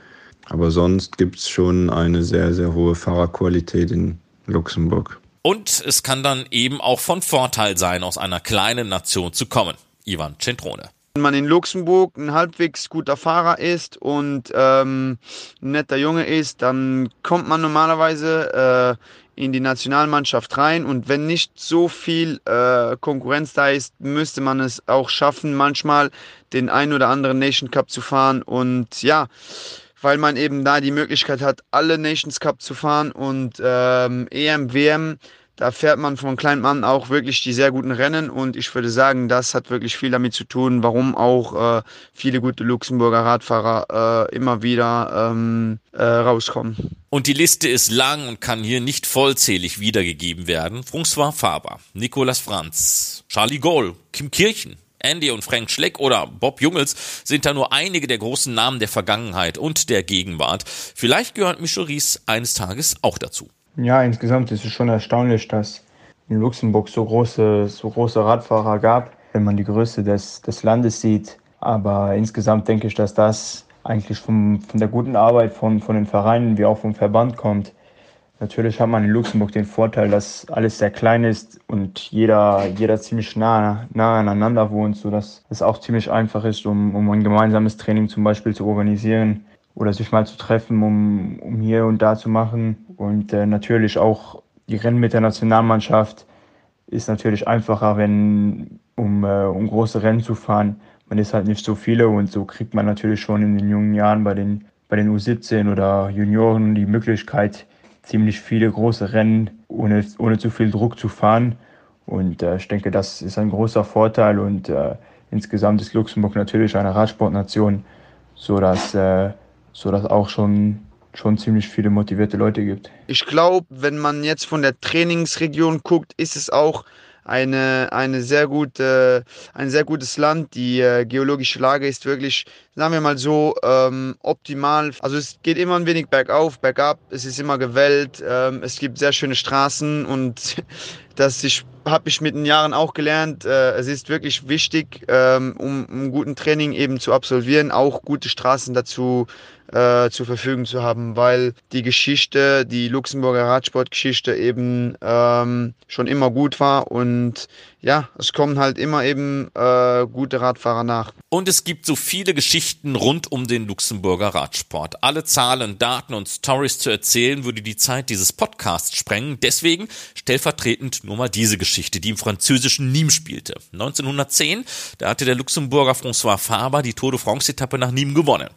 Aber sonst gibt es schon eine sehr, sehr hohe Fahrerqualität in Luxemburg. Und es kann dann eben auch von Vorteil sein, aus einer kleinen Nation zu kommen. Ivan Centrone. Wenn man in Luxemburg ein halbwegs guter Fahrer ist und ähm, ein netter Junge ist, dann kommt man normalerweise äh, in die Nationalmannschaft rein. Und wenn nicht so viel äh, Konkurrenz da ist, müsste man es auch schaffen, manchmal den ein oder anderen Nation Cup zu fahren. Und ja, weil man eben da die Möglichkeit hat, alle Nations Cup zu fahren und ähm, EM, WM, da fährt man von kleinem an auch wirklich die sehr guten Rennen und ich würde sagen, das hat wirklich viel damit zu tun, warum auch äh, viele gute Luxemburger Radfahrer äh, immer wieder ähm, äh, rauskommen. Und die Liste ist lang und kann hier nicht vollzählig wiedergegeben werden. François Faber, Nicolas Franz, Charlie Goll, Kim Kirchen, Andy und Frank Schleck oder Bob Jungels sind da nur einige der großen Namen der Vergangenheit und der Gegenwart. Vielleicht gehört Michel Ries eines Tages auch dazu. Ja, insgesamt ist es schon erstaunlich, dass in Luxemburg so große, so große Radfahrer gab, wenn man die Größe des, des Landes sieht. Aber insgesamt denke ich, dass das eigentlich vom, von der guten Arbeit von, von den Vereinen wie auch vom Verband kommt. Natürlich hat man in Luxemburg den Vorteil, dass alles sehr klein ist und jeder, jeder ziemlich nah, nah aneinander wohnt, sodass es auch ziemlich einfach ist, um, um ein gemeinsames Training zum Beispiel zu organisieren oder sich mal zu treffen, um, um hier und da zu machen. Und äh, natürlich auch die Rennen mit der Nationalmannschaft ist natürlich einfacher, wenn um, äh, um große Rennen zu fahren. Man ist halt nicht so viele und so kriegt man natürlich schon in den jungen Jahren bei den, bei den U17 oder Junioren die Möglichkeit, ziemlich viele große Rennen ohne, ohne zu viel Druck zu fahren. Und äh, ich denke, das ist ein großer Vorteil und äh, insgesamt ist Luxemburg natürlich eine Radsportnation, sodass äh, so dass auch schon schon ziemlich viele motivierte Leute gibt. Ich glaube, wenn man jetzt von der Trainingsregion guckt, ist es auch eine, eine sehr gute, ein sehr gutes Land. Die äh, geologische Lage ist wirklich, sagen wir mal so, ähm, optimal. Also es geht immer ein wenig bergauf, bergab, es ist immer gewellt, ähm, es gibt sehr schöne Straßen und das habe ich mit den Jahren auch gelernt. Äh, es ist wirklich wichtig, ähm, um, um guten Training eben zu absolvieren, auch gute Straßen dazu äh, zur Verfügung zu haben, weil die Geschichte, die Luxemburger Radsportgeschichte eben ähm, schon immer gut war und ja, es kommen halt immer eben äh, gute Radfahrer nach. Und es gibt so viele Geschichten rund um den Luxemburger Radsport. Alle Zahlen, Daten und Stories zu erzählen, würde die Zeit dieses Podcasts sprengen. Deswegen stellvertretend nur mal diese Geschichte, die im französischen Nîmes spielte. 1910, da hatte der Luxemburger François Faber die Tour de France-Etappe nach Nîmes gewonnen.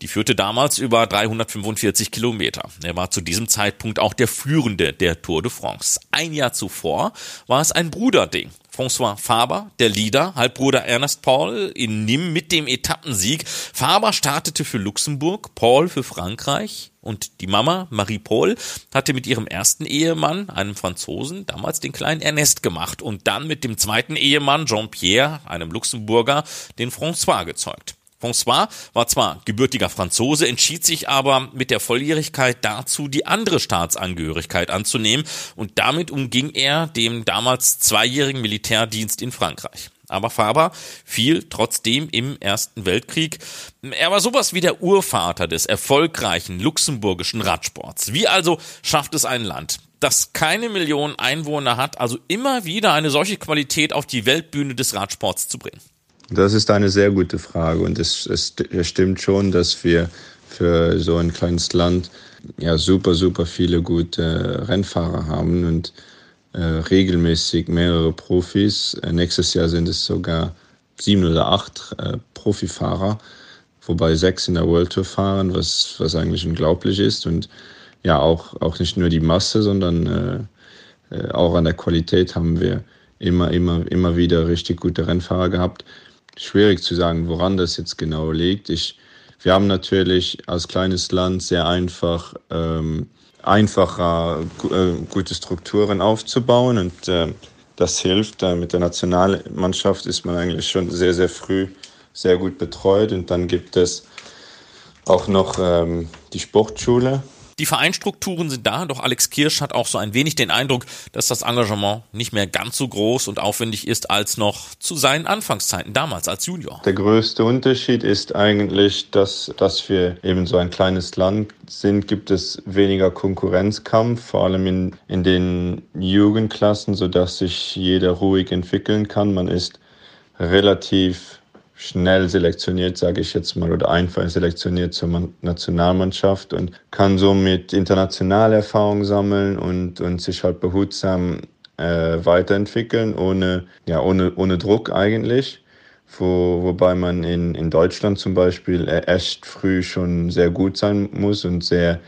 Die führte damals über 345 Kilometer. Er war zu diesem Zeitpunkt auch der Führende der Tour de France. Ein Jahr zuvor war es ein Bruderding. François Faber, der Leader, Halbbruder Ernest Paul in Nîmes mit dem Etappensieg. Faber startete für Luxemburg, Paul für Frankreich und die Mama, Marie-Paul, hatte mit ihrem ersten Ehemann, einem Franzosen, damals den kleinen Ernest gemacht und dann mit dem zweiten Ehemann, Jean-Pierre, einem Luxemburger, den François gezeugt. François war zwar gebürtiger Franzose, entschied sich aber mit der Volljährigkeit dazu, die andere Staatsangehörigkeit anzunehmen und damit umging er dem damals zweijährigen Militärdienst in Frankreich. Aber Faber fiel trotzdem im Ersten Weltkrieg. Er war sowas wie der Urvater des erfolgreichen luxemburgischen Radsports. Wie also schafft es ein Land, das keine Millionen Einwohner hat, also immer wieder eine solche Qualität auf die Weltbühne des Radsports zu bringen? Das ist eine sehr gute Frage und es, es, stimmt schon, dass wir für so ein kleines Land ja super, super viele gute Rennfahrer haben und äh, regelmäßig mehrere Profis. Äh, nächstes Jahr sind es sogar sieben oder acht äh, Profifahrer, wobei sechs in der World Tour fahren, was, was eigentlich unglaublich ist. Und ja, auch, auch nicht nur die Masse, sondern äh, äh auch an der Qualität haben wir immer, immer, immer wieder richtig gute Rennfahrer gehabt schwierig zu sagen, woran das jetzt genau liegt. Ich, wir haben natürlich als kleines Land sehr einfach ähm, einfacher äh, gute Strukturen aufzubauen und äh, das hilft. Äh, mit der Nationalmannschaft ist man eigentlich schon sehr, sehr früh sehr gut betreut und dann gibt es auch noch ähm, die Sportschule, die Vereinstrukturen sind da, doch Alex Kirsch hat auch so ein wenig den Eindruck, dass das Engagement nicht mehr ganz so groß und aufwendig ist als noch zu seinen Anfangszeiten damals als Junior. Der größte Unterschied ist eigentlich, dass, dass wir eben so ein kleines Land sind, gibt es weniger Konkurrenzkampf, vor allem in, in den Jugendklassen, sodass sich jeder ruhig entwickeln kann. Man ist relativ schnell selektioniert, sage ich jetzt mal, oder einfach selektioniert zur Nationalmannschaft und kann somit internationale Erfahrung sammeln und, und sich halt behutsam äh, weiterentwickeln, ohne, ja, ohne, ohne Druck eigentlich. Wo, wobei man in, in Deutschland zum Beispiel echt früh schon sehr gut sein muss und sehr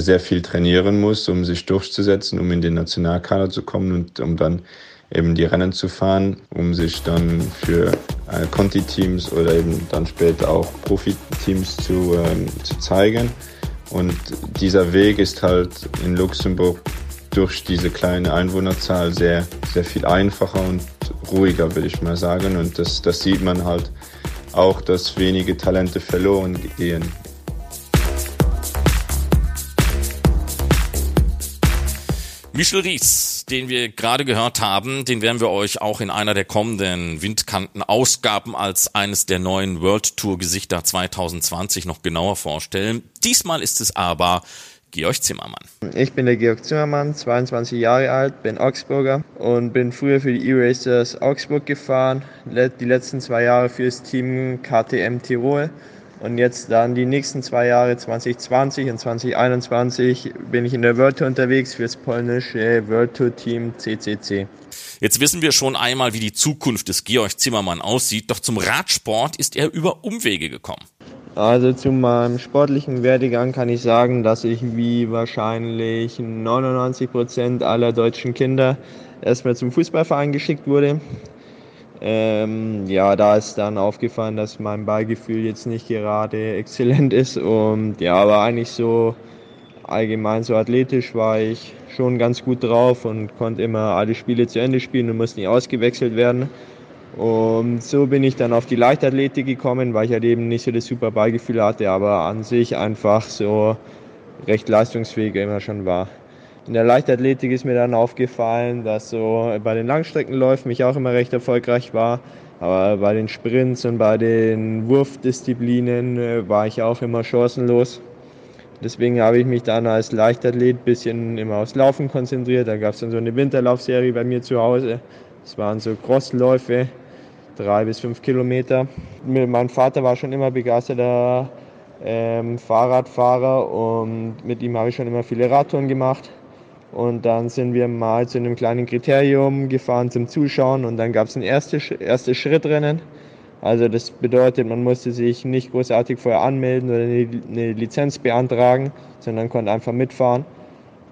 sehr viel trainieren muss, um sich durchzusetzen, um in den Nationalkader zu kommen und um dann eben die Rennen zu fahren, um sich dann für äh, Conti-Teams oder eben dann später auch Profiteams zu, ähm, zu zeigen. Und dieser Weg ist halt in Luxemburg durch diese kleine Einwohnerzahl sehr, sehr viel einfacher und ruhiger, würde ich mal sagen. Und das, das sieht man halt auch, dass wenige Talente verloren gehen Michel Ries, den wir gerade gehört haben, den werden wir euch auch in einer der kommenden Windkanten-Ausgaben als eines der neuen World Tour Gesichter 2020 noch genauer vorstellen. Diesmal ist es aber Georg Zimmermann. Ich bin der Georg Zimmermann, 22 Jahre alt, bin Augsburger und bin früher für die E-Racers Augsburg gefahren, die letzten zwei Jahre für das Team KTM Tirol und jetzt dann die nächsten zwei Jahre, 2020 und 2021, bin ich in der Tour unterwegs für das polnische World Tour Team CCC. Jetzt wissen wir schon einmal, wie die Zukunft des Georg Zimmermann aussieht, doch zum Radsport ist er über Umwege gekommen. Also zu meinem sportlichen Werdegang kann ich sagen, dass ich wie wahrscheinlich 99 Prozent aller deutschen Kinder erstmal zum Fußballverein geschickt wurde. Ähm, ja, da ist dann aufgefallen, dass mein Ballgefühl jetzt nicht gerade exzellent ist. Und ja, aber eigentlich so allgemein so athletisch war ich schon ganz gut drauf und konnte immer alle Spiele zu Ende spielen und musste nicht ausgewechselt werden. Und so bin ich dann auf die Leichtathletik gekommen, weil ich halt eben nicht so das super Ballgefühl hatte, aber an sich einfach so recht leistungsfähig immer schon war. In der Leichtathletik ist mir dann aufgefallen, dass so bei den Langstreckenläufen ich auch immer recht erfolgreich war. Aber bei den Sprints und bei den Wurfdisziplinen äh, war ich auch immer chancenlos. Deswegen habe ich mich dann als Leichtathlet ein bisschen immer aufs Laufen konzentriert. Da gab es dann so eine Winterlaufserie bei mir zu Hause. Das waren so Crossläufe, drei bis fünf Kilometer. Mein Vater war schon immer begeisterter ähm, Fahrradfahrer und mit ihm habe ich schon immer viele Radtouren gemacht. Und dann sind wir mal zu einem kleinen Kriterium gefahren zum Zuschauen und dann gab es ein erstes, erstes Schrittrennen. Also das bedeutet, man musste sich nicht großartig vorher anmelden oder eine Lizenz beantragen, sondern konnte einfach mitfahren.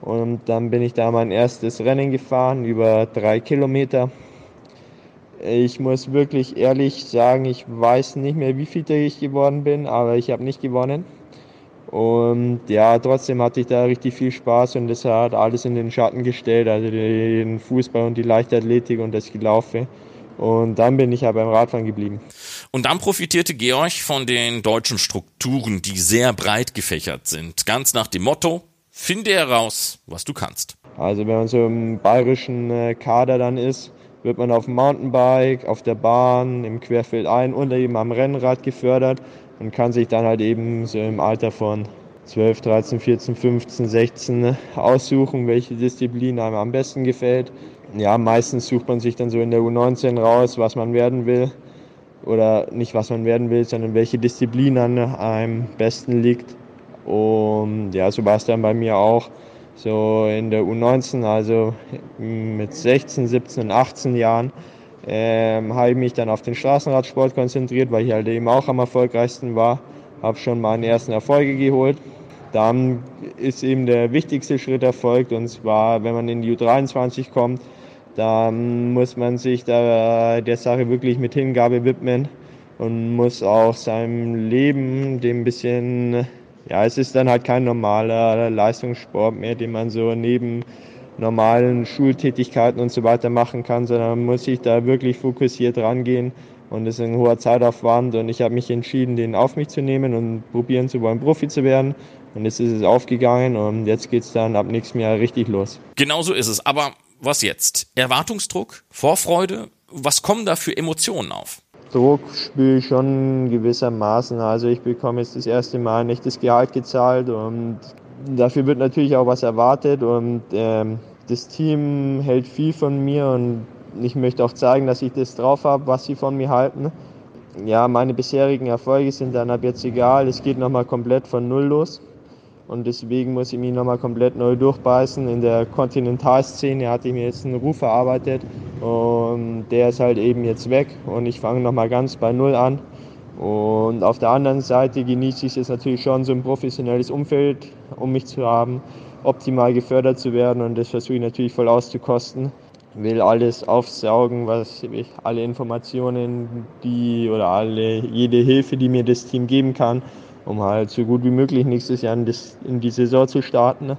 Und dann bin ich da mein erstes Rennen gefahren, über drei Kilometer. Ich muss wirklich ehrlich sagen, ich weiß nicht mehr, wie viel ich geworden bin, aber ich habe nicht gewonnen. Und ja, trotzdem hatte ich da richtig viel Spaß und das hat alles in den Schatten gestellt, also den Fußball und die Leichtathletik und das Gelaufe. Und dann bin ich ja beim Radfahren geblieben. Und dann profitierte Georg von den deutschen Strukturen, die sehr breit gefächert sind. Ganz nach dem Motto, finde heraus, was du kannst. Also wenn man so im bayerischen äh, Kader dann ist, wird man auf dem Mountainbike, auf der Bahn, im Querfeld ein und eben am Rennrad gefördert und kann sich dann halt eben so im Alter von 12, 13, 14, 15, 16 aussuchen, welche Disziplin einem am besten gefällt. Ja, meistens sucht man sich dann so in der U19 raus, was man werden will. Oder nicht, was man werden will, sondern welche Disziplin an einem besten liegt. Und ja, so war es dann bei mir auch. So in der U19, also mit 16, 17, 18 Jahren, ähm, habe ich mich dann auf den Straßenradsport konzentriert, weil ich halt eben auch am erfolgreichsten war. Habe schon meine ersten Erfolge geholt. Dann ist eben der wichtigste Schritt erfolgt und zwar, wenn man in die U23 kommt, dann muss man sich da der Sache wirklich mit Hingabe widmen und muss auch seinem Leben dem bisschen, ja, es ist dann halt kein normaler Leistungssport mehr, den man so neben normalen Schultätigkeiten und so weiter machen kann, sondern man muss sich da wirklich fokussiert rangehen und es ist ein hoher Zeitaufwand und ich habe mich entschieden, den auf mich zu nehmen und probieren zu wollen, Profi zu werden. Und jetzt ist es aufgegangen und jetzt geht es dann ab nächstem Jahr richtig los. Genauso ist es. Aber was jetzt? Erwartungsdruck? Vorfreude? Was kommen da für Emotionen auf? Druck spüre ich schon gewissermaßen. Also ich bekomme jetzt das erste Mal nicht das Gehalt gezahlt und dafür wird natürlich auch was erwartet und ähm, das Team hält viel von mir und ich möchte auch zeigen, dass ich das drauf habe, was sie von mir halten. Ja, meine bisherigen Erfolge sind dann ab jetzt egal. Es geht nochmal komplett von Null los. Und deswegen muss ich mich nochmal komplett neu durchbeißen. In der Kontinentalszene hatte ich mir jetzt einen Ruf erarbeitet und der ist halt eben jetzt weg und ich fange nochmal ganz bei Null an Und auf der anderen Seite genieße ich es natürlich schon, so ein professionelles Umfeld um mich zu haben, optimal gefördert zu werden und das versuche ich natürlich voll auszukosten. Will alles aufsaugen, was ich, alle Informationen, die oder alle, jede Hilfe, die mir das Team geben kann, um halt so gut wie möglich nächstes Jahr in, das, in die Saison zu starten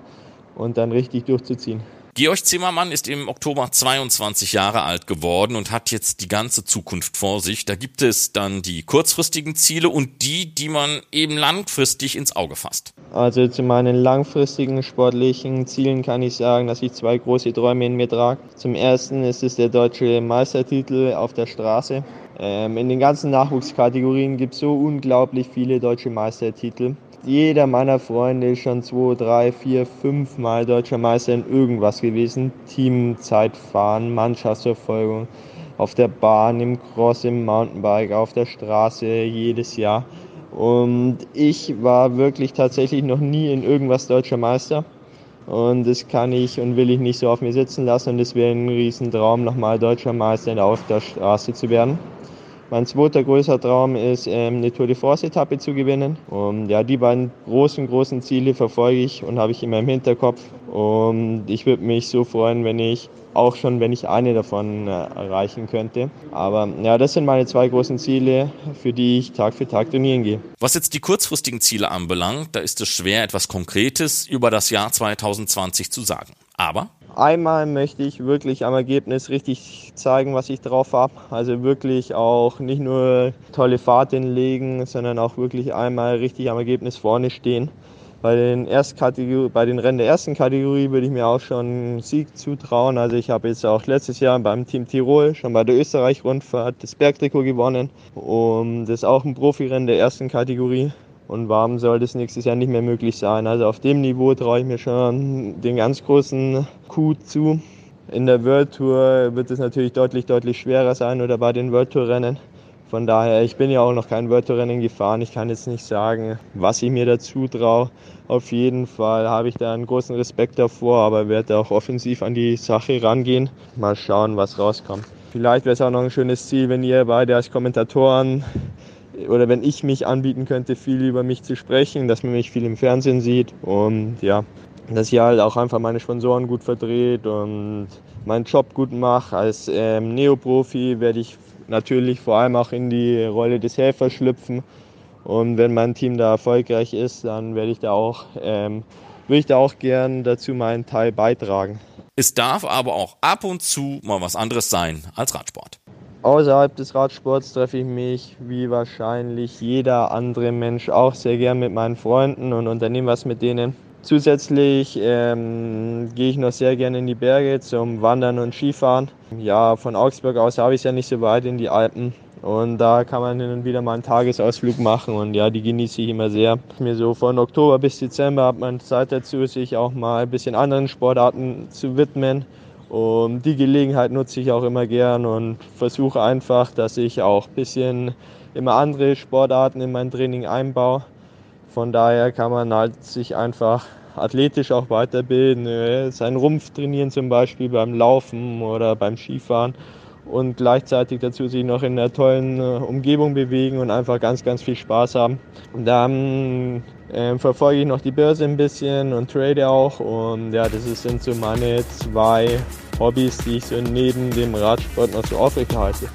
und dann richtig durchzuziehen. Georg Zimmermann ist im Oktober 22 Jahre alt geworden und hat jetzt die ganze Zukunft vor sich. Da gibt es dann die kurzfristigen Ziele und die, die man eben langfristig ins Auge fasst. Also zu meinen langfristigen sportlichen Zielen kann ich sagen, dass ich zwei große Träume in mir trage. Zum ersten ist es der deutsche Meistertitel auf der Straße. Ähm, in den ganzen Nachwuchskategorien gibt es so unglaublich viele deutsche Meistertitel jeder meiner Freunde ist schon zwei, drei, vier, fünf Mal deutscher Meister in irgendwas gewesen. Teamzeitfahren, Mannschaftsverfolgung, auf der Bahn, im Cross, im Mountainbike, auf der Straße jedes Jahr. Und ich war wirklich tatsächlich noch nie in irgendwas deutscher Meister. Und das kann ich und will ich nicht so auf mir sitzen lassen. Und es wäre ein Riesentraum, nochmal deutscher Meister auf der Straße zu werden. Mein zweiter größer Traum ist, ähm, eine Tour de France-Etappe zu gewinnen. Und ja, die beiden großen, großen Ziele verfolge ich und habe ich immer im Hinterkopf. Und ich würde mich so freuen, wenn ich auch schon, wenn ich eine davon äh, erreichen könnte. Aber ja, das sind meine zwei großen Ziele, für die ich Tag für Tag trainieren gehe. Was jetzt die kurzfristigen Ziele anbelangt, da ist es schwer, etwas Konkretes über das Jahr 2020 zu sagen. Aber Einmal möchte ich wirklich am Ergebnis richtig zeigen, was ich drauf habe. Also wirklich auch nicht nur tolle Fahrt hinlegen, sondern auch wirklich einmal richtig am Ergebnis vorne stehen. Bei den, bei den Rennen der ersten Kategorie würde ich mir auch schon einen Sieg zutrauen. Also ich habe jetzt auch letztes Jahr beim Team Tirol schon bei der Österreich-Rundfahrt das Bergtrikot gewonnen. Und das ist auch ein Profirennen der ersten Kategorie. Und warum soll das nächstes Jahr nicht mehr möglich sein? Also auf dem Niveau traue ich mir schon den ganz großen Coup zu. In der World Tour wird es natürlich deutlich, deutlich schwerer sein oder bei den World Tour Rennen. Von daher, ich bin ja auch noch kein World Tour Rennen gefahren. Ich kann jetzt nicht sagen, was ich mir dazu traue. Auf jeden Fall habe ich da einen großen Respekt davor, aber werde auch offensiv an die Sache rangehen. Mal schauen, was rauskommt. Vielleicht wäre es auch noch ein schönes Ziel, wenn ihr beide als Kommentatoren oder wenn ich mich anbieten könnte, viel über mich zu sprechen, dass man mich viel im Fernsehen sieht und ja, dass ich halt auch einfach meine Sponsoren gut verdreht und meinen Job gut mache. Als ähm, Neoprofi werde ich natürlich vor allem auch in die Rolle des Helfers schlüpfen und wenn mein Team da erfolgreich ist, dann werde ich da auch, ähm, würde ich da auch gern dazu meinen Teil beitragen. Es darf aber auch ab und zu mal was anderes sein als Radsport. Außerhalb des Radsports treffe ich mich wie wahrscheinlich jeder andere Mensch auch sehr gern mit meinen Freunden und unternehme was mit denen. Zusätzlich ähm, gehe ich noch sehr gerne in die Berge zum Wandern und Skifahren. Ja, von Augsburg aus habe ich es ja nicht so weit in die Alpen. Und da kann man hin und wieder mal einen Tagesausflug machen und ja, die genieße ich immer sehr. Mir so von Oktober bis Dezember hat man Zeit dazu, sich auch mal ein bisschen anderen Sportarten zu widmen. Und die Gelegenheit nutze ich auch immer gern und versuche einfach, dass ich auch ein bisschen immer andere Sportarten in mein Training einbaue. Von daher kann man halt sich einfach athletisch auch weiterbilden, äh, seinen Rumpf trainieren zum Beispiel beim Laufen oder beim Skifahren und gleichzeitig dazu sich noch in einer tollen äh, Umgebung bewegen und einfach ganz, ganz viel Spaß haben. Und dann äh, verfolge ich noch die Börse ein bisschen und trade auch und ja, das sind so meine zwei Hobbys, die ich so neben dem Radsport noch so aufrechterhalte.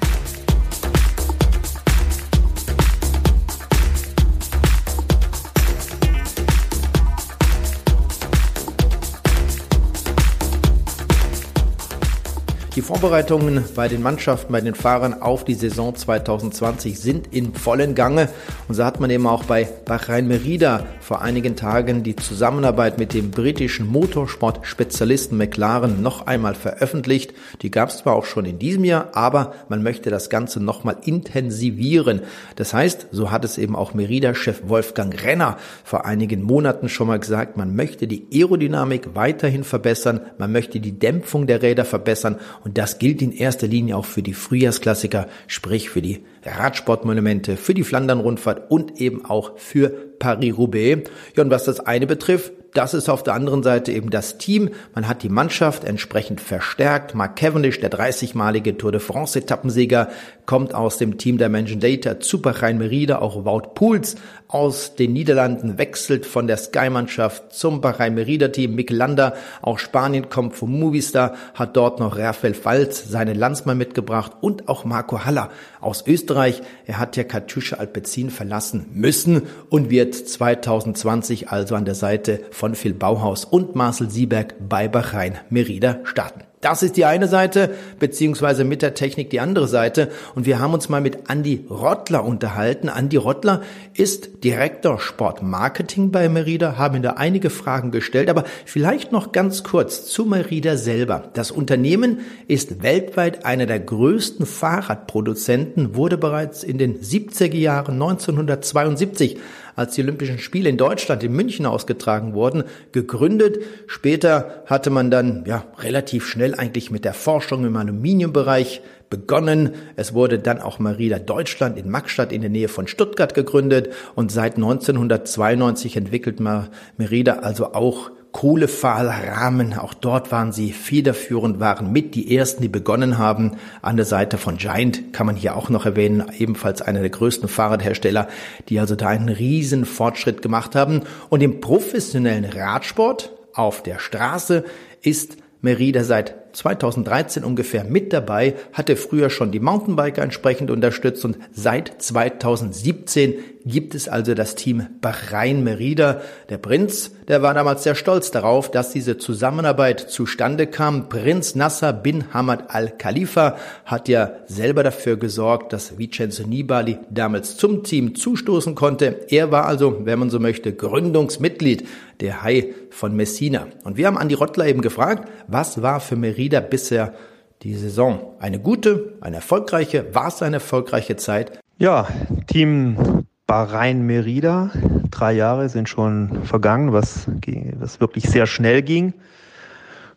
Die Vorbereitungen bei den Mannschaften, bei den Fahrern auf die Saison 2020 sind in vollen Gange. Und so hat man eben auch bei Bahrain Merida vor einigen Tagen die Zusammenarbeit mit dem britischen Motorsport-Spezialisten McLaren noch einmal veröffentlicht. Die gab es zwar auch schon in diesem Jahr, aber man möchte das Ganze nochmal intensivieren. Das heißt, so hat es eben auch Merida-Chef Wolfgang Renner vor einigen Monaten schon mal gesagt, man möchte die Aerodynamik weiterhin verbessern, man möchte die Dämpfung der Räder verbessern und das gilt in erster Linie auch für die Frühjahrsklassiker, sprich für die Radsportmonumente, für die Flandern-Rundfahrt und eben auch für Paris-Roubaix. Ja, und was das eine betrifft, Das ist auf der anderen Seite eben das Team. Man hat die Mannschaft entsprechend verstärkt. Mark Cavendish, der 30-malige Tour de France Etappensieger, kommt aus dem Team der Menschen Data. Zupachein Merida, auch Wout Pools aus den Niederlanden wechselt von der Sky-Mannschaft zum Bahrain Merida-Team. Mikel Landa, auch Spanien kommt vom Movistar, hat dort noch Rafael Falz, seinen Landsmann mitgebracht und auch Marco Haller aus Österreich. Er hat ja Katjuscha Alpecin verlassen müssen und wird 2020 also an der Seite von Phil Bauhaus und Marcel Sieberg bei Bahrain Merida starten. Das ist die eine Seite, beziehungsweise mit der Technik die andere Seite. Und wir haben uns mal mit Andy Rottler unterhalten. Andy Rottler ist Direktor Sportmarketing bei Merida, haben da einige Fragen gestellt. Aber vielleicht noch ganz kurz zu Merida selber. Das Unternehmen ist weltweit einer der größten Fahrradproduzenten, wurde bereits in den 70er Jahren 1972 als die Olympischen Spiele in Deutschland, in München ausgetragen wurden, gegründet. Später hatte man dann ja relativ schnell eigentlich mit der Forschung im Aluminiumbereich begonnen. Es wurde dann auch Marida Deutschland in Maxstadt in der Nähe von Stuttgart gegründet und seit 1992 entwickelt Merida also auch Kohlefahrrahmen. Auch dort waren sie federführend, waren mit die ersten, die begonnen haben. An der Seite von Giant kann man hier auch noch erwähnen, ebenfalls einer der größten Fahrradhersteller, die also da einen riesen Fortschritt gemacht haben. Und im professionellen Radsport auf der Straße ist Merida seit 2013 ungefähr mit dabei, hatte früher schon die Mountainbiker entsprechend unterstützt und seit 2017 gibt es also das Team Bahrain Merida. Der Prinz, der war damals sehr stolz darauf, dass diese Zusammenarbeit zustande kam. Prinz Nasser bin Hamad al-Khalifa hat ja selber dafür gesorgt, dass Vincenzo Nibali damals zum Team zustoßen konnte. Er war also, wenn man so möchte, Gründungsmitglied der Hai von Messina. Und wir haben Andi Rottler eben gefragt, was war für Merida bisher die Saison? Eine gute, eine erfolgreiche? War es eine erfolgreiche Zeit? Ja, Team Bahrain Merida. Drei Jahre sind schon vergangen, was, was wirklich sehr schnell ging.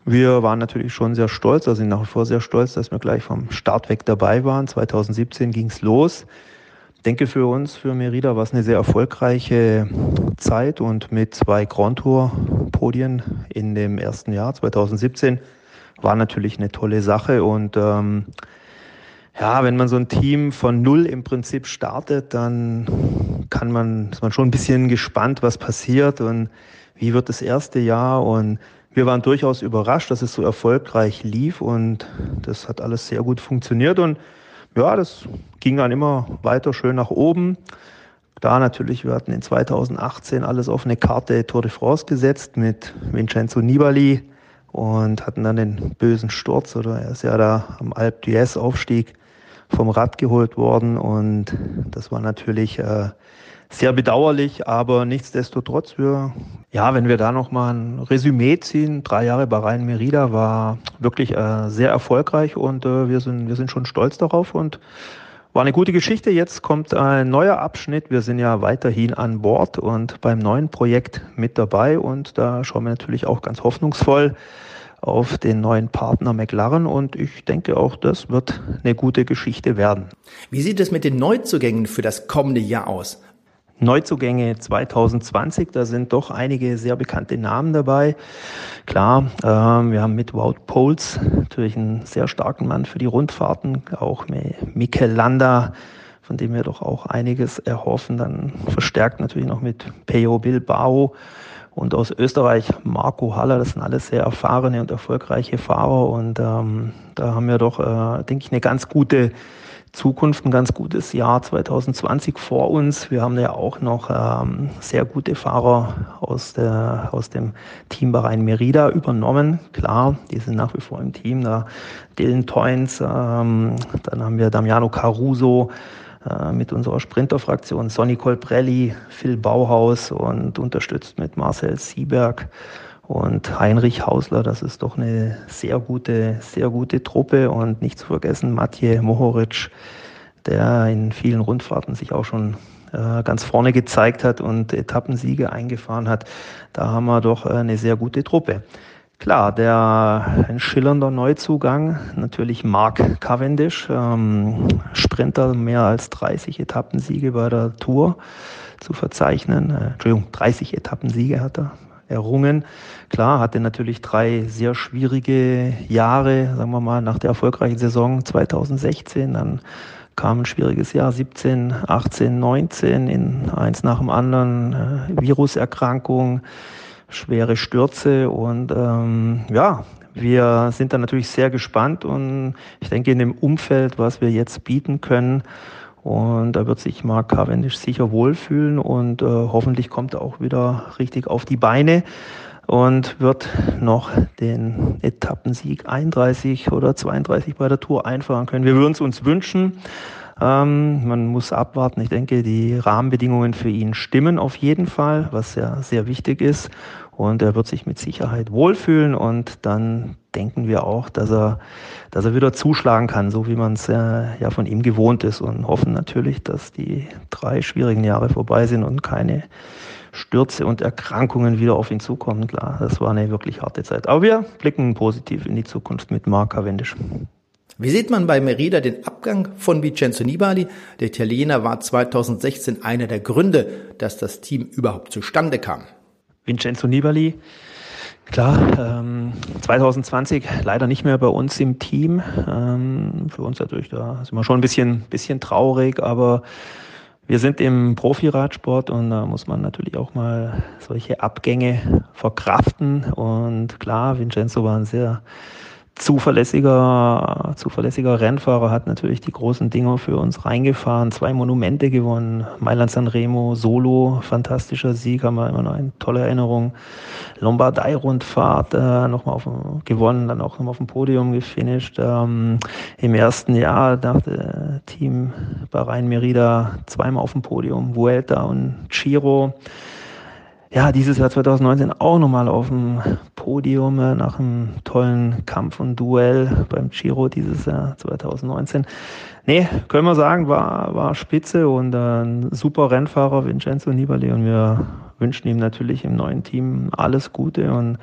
Wir waren natürlich schon sehr stolz, also sind nach wie vor sehr stolz, dass wir gleich vom Start weg dabei waren. 2017 ging es los. Denke für uns, für Merida, war es eine sehr erfolgreiche Zeit und mit zwei Grand Tour Podien in dem ersten Jahr 2017 war natürlich eine tolle Sache. Und ähm, ja, wenn man so ein Team von null im Prinzip startet, dann kann man, ist man schon ein bisschen gespannt, was passiert und wie wird das erste Jahr. Und wir waren durchaus überrascht, dass es so erfolgreich lief und das hat alles sehr gut funktioniert. Und ja, das ging dann immer weiter schön nach oben. Da natürlich, wir hatten in 2018 alles auf eine Karte Tour de France gesetzt mit Vincenzo Nibali und hatten dann den bösen Sturz oder er ist ja da am Alp d'Huez Aufstieg vom Rad geholt worden und das war natürlich äh, sehr bedauerlich, aber nichtsdestotrotz, wir, ja, wenn wir da nochmal ein Resümee ziehen, drei Jahre Bahrain Merida war wirklich äh, sehr erfolgreich und äh, wir, sind, wir sind schon stolz darauf und war eine gute Geschichte. Jetzt kommt ein neuer Abschnitt. Wir sind ja weiterhin an Bord und beim neuen Projekt mit dabei und da schauen wir natürlich auch ganz hoffnungsvoll auf den neuen Partner McLaren und ich denke auch, das wird eine gute Geschichte werden. Wie sieht es mit den Neuzugängen für das kommende Jahr aus? Neuzugänge 2020, da sind doch einige sehr bekannte Namen dabei. Klar, äh, wir haben mit Wout Poles natürlich einen sehr starken Mann für die Rundfahrten, auch Mikel Landa, von dem wir doch auch einiges erhoffen. Dann verstärkt natürlich noch mit Peyo Bilbao und aus Österreich Marco Haller, das sind alles sehr erfahrene und erfolgreiche Fahrer und ähm, da haben wir doch, äh, denke ich, eine ganz gute Zukunft, ein ganz gutes Jahr 2020 vor uns. Wir haben ja auch noch ähm, sehr gute Fahrer aus, der, aus dem Team Bahrain Merida übernommen. Klar, die sind nach wie vor im Team. Da Dylan Toynes, ähm, dann haben wir Damiano Caruso, äh, mit unserer Sprinterfraktion Sonny Colbrelli, Phil Bauhaus und unterstützt mit Marcel Sieberg und Heinrich Hausler. Das ist doch eine sehr gute, sehr gute Truppe und nicht zu vergessen Matje Mohoric, der in vielen Rundfahrten sich auch schon äh, ganz vorne gezeigt hat und Etappensiege eingefahren hat. Da haben wir doch eine sehr gute Truppe. Klar, der ein schillernder Neuzugang, natürlich Mark Cavendish, ähm, Sprinter, mehr als 30 Etappensiege bei der Tour zu verzeichnen. Äh, Entschuldigung, 30 Etappensiege hat er errungen. Klar, hatte natürlich drei sehr schwierige Jahre, sagen wir mal, nach der erfolgreichen Saison 2016. Dann kam ein schwieriges Jahr 17, 18, 19 in eins nach dem anderen, äh, Viruserkrankung, schwere Stürze und ähm, ja, wir sind da natürlich sehr gespannt und ich denke in dem Umfeld, was wir jetzt bieten können, und da wird sich Mark Cavendish sicher wohlfühlen und äh, hoffentlich kommt er auch wieder richtig auf die Beine und wird noch den Etappensieg 31 oder 32 bei der Tour einfahren können. Wir würden es uns wünschen. Ähm, man muss abwarten. Ich denke, die Rahmenbedingungen für ihn stimmen auf jeden Fall, was ja sehr wichtig ist. Und er wird sich mit Sicherheit wohlfühlen und dann denken wir auch, dass er, dass er wieder zuschlagen kann, so wie man es äh, ja von ihm gewohnt ist und hoffen natürlich, dass die drei schwierigen Jahre vorbei sind und keine Stürze und Erkrankungen wieder auf ihn zukommen. Klar, das war eine wirklich harte Zeit. Aber wir blicken positiv in die Zukunft mit Mark Cavendish. Wie sieht man bei Merida den Abgang von Vincenzo Nibali? Der Italiener war 2016 einer der Gründe, dass das Team überhaupt zustande kam. Vincenzo Nibali, klar, ähm, 2020 leider nicht mehr bei uns im Team. Ähm, für uns natürlich, da sind wir schon ein bisschen, bisschen traurig, aber wir sind im Profiradsport und da muss man natürlich auch mal solche Abgänge verkraften. Und klar, Vincenzo war ein sehr zuverlässiger, zuverlässiger Rennfahrer, hat natürlich die großen Dinger für uns reingefahren, zwei Monumente gewonnen, Mailand San Remo, Solo, fantastischer Sieg, haben wir immer noch eine tolle Erinnerung. Lombardei-Rundfahrt äh, nochmal auf, gewonnen, dann auch nochmal auf dem Podium gefinisht. Ähm, Im ersten Jahr dachte Team Bahrain Merida zweimal auf dem Podium, Vuelta und Giro ja, dieses Jahr 2019 auch nochmal auf dem Podium äh, nach einem tollen Kampf und Duell beim Giro dieses Jahr 2019. Nee, können wir sagen, war, war spitze und äh, ein super Rennfahrer, Vincenzo Nibali und wir wünschen ihm natürlich im neuen Team alles Gute und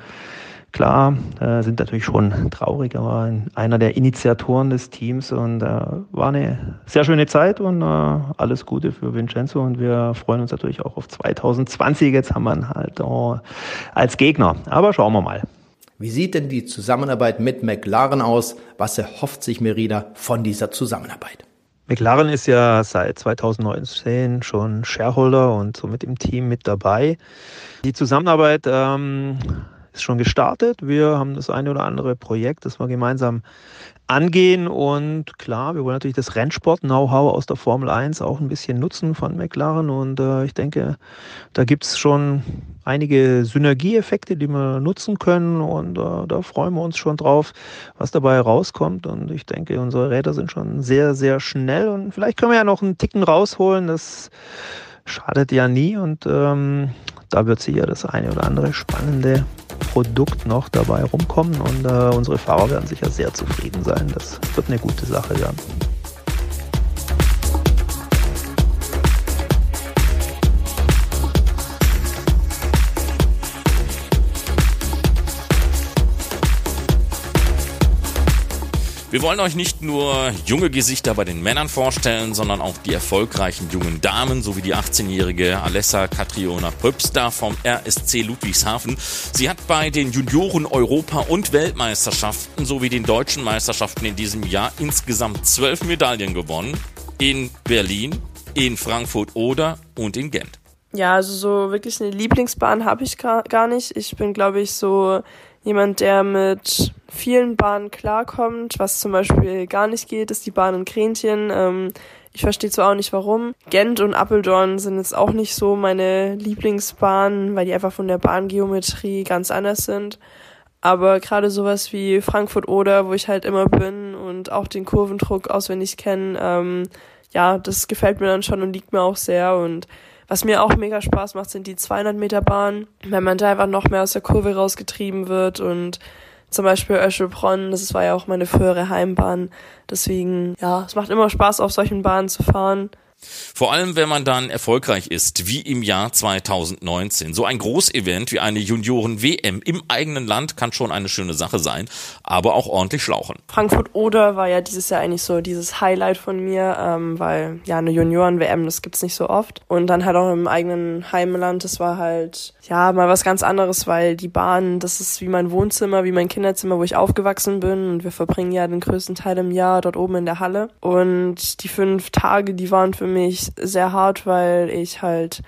Klar, äh, sind natürlich schon traurig, aber einer der Initiatoren des Teams und äh, war eine sehr schöne Zeit und äh, alles Gute für Vincenzo und wir freuen uns natürlich auch auf 2020. Jetzt haben wir ihn halt oh, als Gegner, aber schauen wir mal. Wie sieht denn die Zusammenarbeit mit McLaren aus? Was erhofft sich Merida von dieser Zusammenarbeit? McLaren ist ja seit 2019 schon Shareholder und somit im Team mit dabei. Die Zusammenarbeit ähm, ist schon gestartet. Wir haben das eine oder andere Projekt, das wir gemeinsam angehen. Und klar, wir wollen natürlich das Rennsport-Know-how aus der Formel 1 auch ein bisschen nutzen von McLaren. Und äh, ich denke, da gibt es schon einige Synergieeffekte, die wir nutzen können. Und äh, da freuen wir uns schon drauf, was dabei rauskommt. Und ich denke, unsere Räder sind schon sehr, sehr schnell. Und vielleicht können wir ja noch einen Ticken rausholen. Das schadet ja nie. Und ähm, da wird sicher das eine oder andere spannende Produkt noch dabei rumkommen und äh, unsere Fahrer werden sicher sehr zufrieden sein. Das wird eine gute Sache werden. Wir wollen euch nicht nur junge Gesichter bei den Männern vorstellen, sondern auch die erfolgreichen jungen Damen, sowie die 18-jährige Alessa Katriona Pröpster vom RSC Ludwigshafen. Sie hat bei den Junioren Europa- und Weltmeisterschaften sowie den deutschen Meisterschaften in diesem Jahr insgesamt zwölf Medaillen gewonnen. In Berlin, in Frankfurt oder und in Gent. Ja, also so wirklich eine Lieblingsbahn habe ich gar nicht. Ich bin, glaube ich, so jemand, der mit vielen Bahnen klarkommt. Was zum Beispiel gar nicht geht, ist die Bahn in Kränchen. Ähm, ich verstehe zwar auch nicht warum. Gent und Appeldorn sind jetzt auch nicht so meine Lieblingsbahnen, weil die einfach von der Bahngeometrie ganz anders sind. Aber gerade sowas wie Frankfurt oder, wo ich halt immer bin und auch den Kurvendruck auswendig kenne, ähm, ja, das gefällt mir dann schon und liegt mir auch sehr. Und was mir auch mega Spaß macht, sind die 200 Meter Bahnen, wenn man da einfach noch mehr aus der Kurve rausgetrieben wird und zum Beispiel Öschelbronn, das war ja auch meine frühere Heimbahn. Deswegen, ja, es macht immer Spaß, auf solchen Bahnen zu fahren. Vor allem, wenn man dann erfolgreich ist, wie im Jahr 2019. So ein Großevent wie eine Junioren-WM im eigenen Land kann schon eine schöne Sache sein, aber auch ordentlich schlauchen. Frankfurt Oder war ja dieses Jahr eigentlich so dieses Highlight von mir, ähm, weil ja eine Junioren-WM, das gibt's nicht so oft. Und dann halt auch im eigenen Heimland, das war halt ja mal was ganz anderes, weil die Bahn, das ist wie mein Wohnzimmer, wie mein Kinderzimmer, wo ich aufgewachsen bin und wir verbringen ja den größten Teil im Jahr dort oben in der Halle. Und die fünf Tage, die waren für mich sehr hart, weil ich halt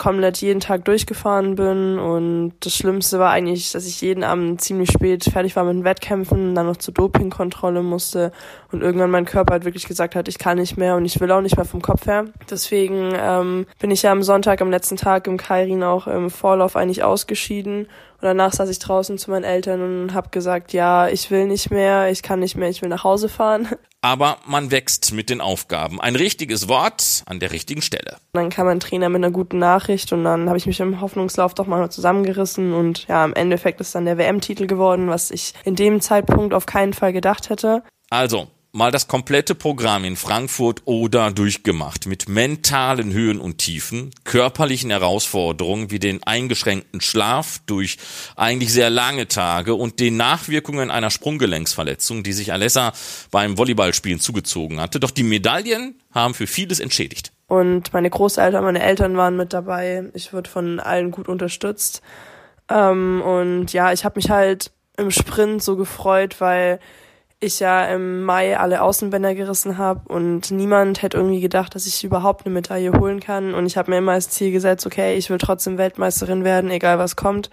komplett jeden Tag durchgefahren bin. Und das Schlimmste war eigentlich, dass ich jeden Abend ziemlich spät fertig war mit den Wettkämpfen, dann noch zur Dopingkontrolle musste. Und irgendwann mein Körper halt wirklich gesagt hat, ich kann nicht mehr und ich will auch nicht mehr vom Kopf her. Deswegen ähm, bin ich ja am Sonntag, am letzten Tag im Kairin auch im Vorlauf eigentlich ausgeschieden und danach saß ich draußen zu meinen Eltern und habe gesagt, ja, ich will nicht mehr, ich kann nicht mehr, ich will nach Hause fahren. Aber man wächst mit den Aufgaben. Ein richtiges Wort an der richtigen Stelle. Dann kam mein Trainer mit einer guten Nachricht und dann habe ich mich im Hoffnungslauf doch mal zusammengerissen und ja, im Endeffekt ist dann der WM-Titel geworden, was ich in dem Zeitpunkt auf keinen Fall gedacht hätte. Also, mal das komplette Programm in Frankfurt oder durchgemacht mit mentalen Höhen und Tiefen, körperlichen Herausforderungen wie den eingeschränkten Schlaf durch eigentlich sehr lange Tage und den Nachwirkungen einer Sprunggelenksverletzung, die sich Alessa beim Volleyballspielen zugezogen hatte. Doch die Medaillen haben für vieles entschädigt. Und meine Großeltern, meine Eltern waren mit dabei. Ich wurde von allen gut unterstützt. Ähm, und ja, ich habe mich halt im Sprint so gefreut, weil ich ja im Mai alle Außenbänder gerissen habe und niemand hätte irgendwie gedacht, dass ich überhaupt eine Medaille holen kann. Und ich habe mir immer als Ziel gesetzt, okay, ich will trotzdem Weltmeisterin werden, egal was kommt.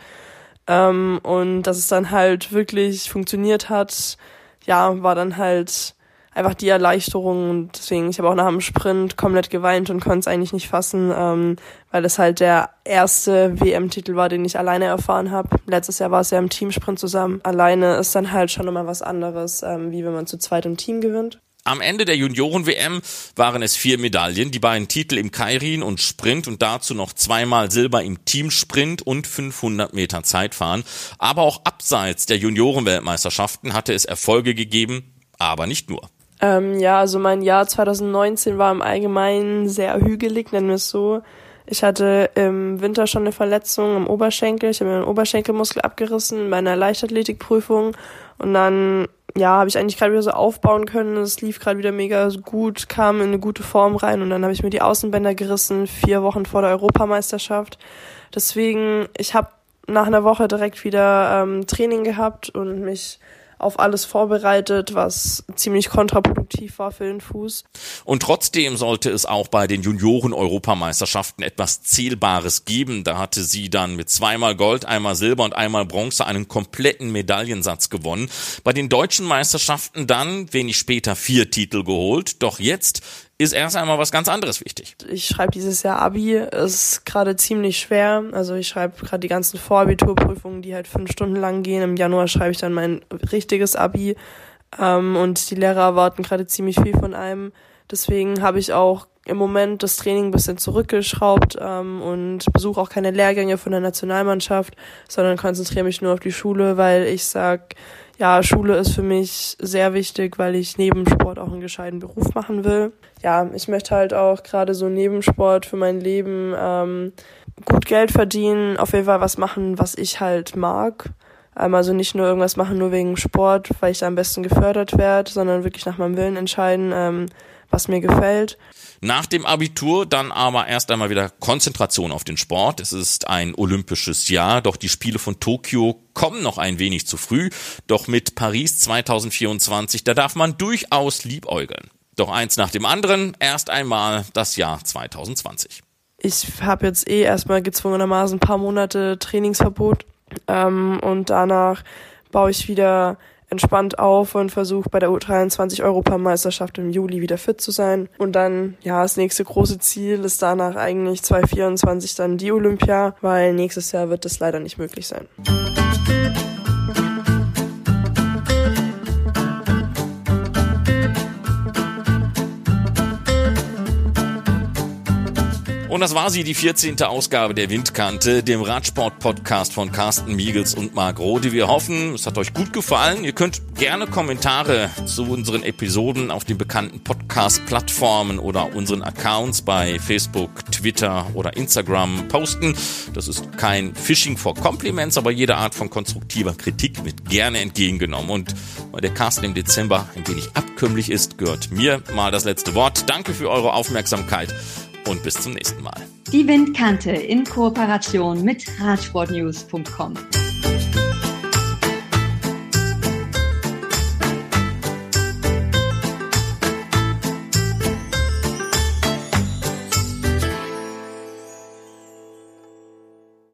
Ähm, und dass es dann halt wirklich funktioniert hat, ja, war dann halt einfach die Erleichterung und deswegen, ich habe auch nach dem Sprint komplett geweint und konnte es eigentlich nicht fassen, ähm, weil es halt der erste WM-Titel war, den ich alleine erfahren habe. Letztes Jahr war es ja im Teamsprint zusammen. Alleine ist dann halt schon immer was anderes, ähm, wie wenn man zu zweit im Team gewinnt. Am Ende der Junioren-WM waren es vier Medaillen, die beiden Titel im Kairin und Sprint und dazu noch zweimal Silber im Teamsprint und 500 Meter Zeitfahren. Aber auch abseits der Junioren-Weltmeisterschaften hatte es Erfolge gegeben, aber nicht nur. Ähm, ja, also mein Jahr 2019 war im Allgemeinen sehr hügelig, nennen wir es so. Ich hatte im Winter schon eine Verletzung am Oberschenkel. Ich habe mir den Oberschenkelmuskel abgerissen in meiner Leichtathletikprüfung. Und dann, ja, habe ich eigentlich gerade wieder so aufbauen können. Es lief gerade wieder mega gut, kam in eine gute Form rein. Und dann habe ich mir die Außenbänder gerissen, vier Wochen vor der Europameisterschaft. Deswegen, ich habe nach einer Woche direkt wieder ähm, Training gehabt und mich auf alles vorbereitet, was ziemlich kontraproduktiv war für den Fuß. Und trotzdem sollte es auch bei den Junioren-Europameisterschaften etwas Zählbares geben. Da hatte sie dann mit zweimal Gold, einmal Silber und einmal Bronze einen kompletten Medaillensatz gewonnen. Bei den deutschen Meisterschaften dann wenig später vier Titel geholt. Doch jetzt ist erst einmal was ganz anderes wichtig. Ich schreibe dieses Jahr Abi, ist gerade ziemlich schwer. Also ich schreibe gerade die ganzen Vorabiturprüfungen, die halt fünf Stunden lang gehen. Im Januar schreibe ich dann mein richtiges Abi ähm, und die Lehrer erwarten gerade ziemlich viel von einem. Deswegen habe ich auch im Moment das Training ein bisschen zurückgeschraubt ähm, und besuche auch keine Lehrgänge von der Nationalmannschaft, sondern konzentriere mich nur auf die Schule, weil ich sag, ja, Schule ist für mich sehr wichtig, weil ich neben Sport auch einen gescheiten Beruf machen will. Ja, ich möchte halt auch gerade so neben Sport für mein Leben ähm, gut Geld verdienen, auf jeden Fall was machen, was ich halt mag. Ähm, also nicht nur irgendwas machen, nur wegen Sport, weil ich da am besten gefördert werde, sondern wirklich nach meinem Willen entscheiden, ähm, was mir gefällt. Nach dem Abitur dann aber erst einmal wieder Konzentration auf den Sport. Es ist ein olympisches Jahr, doch die Spiele von Tokio kommen noch ein wenig zu früh. Doch mit Paris 2024, da darf man durchaus liebäugeln. Doch eins nach dem anderen, erst einmal das Jahr 2020. Ich habe jetzt eh erstmal gezwungenermaßen ein paar Monate Trainingsverbot ähm, und danach baue ich wieder entspannt auf und versuche bei der U23 Europameisterschaft im Juli wieder fit zu sein. Und dann, ja, das nächste große Ziel ist danach eigentlich 2024 dann die Olympia, weil nächstes Jahr wird das leider nicht möglich sein. Und das war sie, die 14. Ausgabe der Windkante, dem Radsport-Podcast von Carsten Miegels und Marc Rode. Wir hoffen, es hat euch gut gefallen. Ihr könnt gerne Kommentare zu unseren Episoden auf den bekannten Podcast-Plattformen oder unseren Accounts bei Facebook, Twitter oder Instagram posten. Das ist kein Phishing for Compliments, aber jede Art von konstruktiver Kritik wird gerne entgegengenommen. Und weil der Carsten im Dezember ein wenig abkömmlich ist, gehört mir mal das letzte Wort. Danke für eure Aufmerksamkeit und bis zum nächsten Mal. Die Windkante in Kooperation mit Radsportnews.com.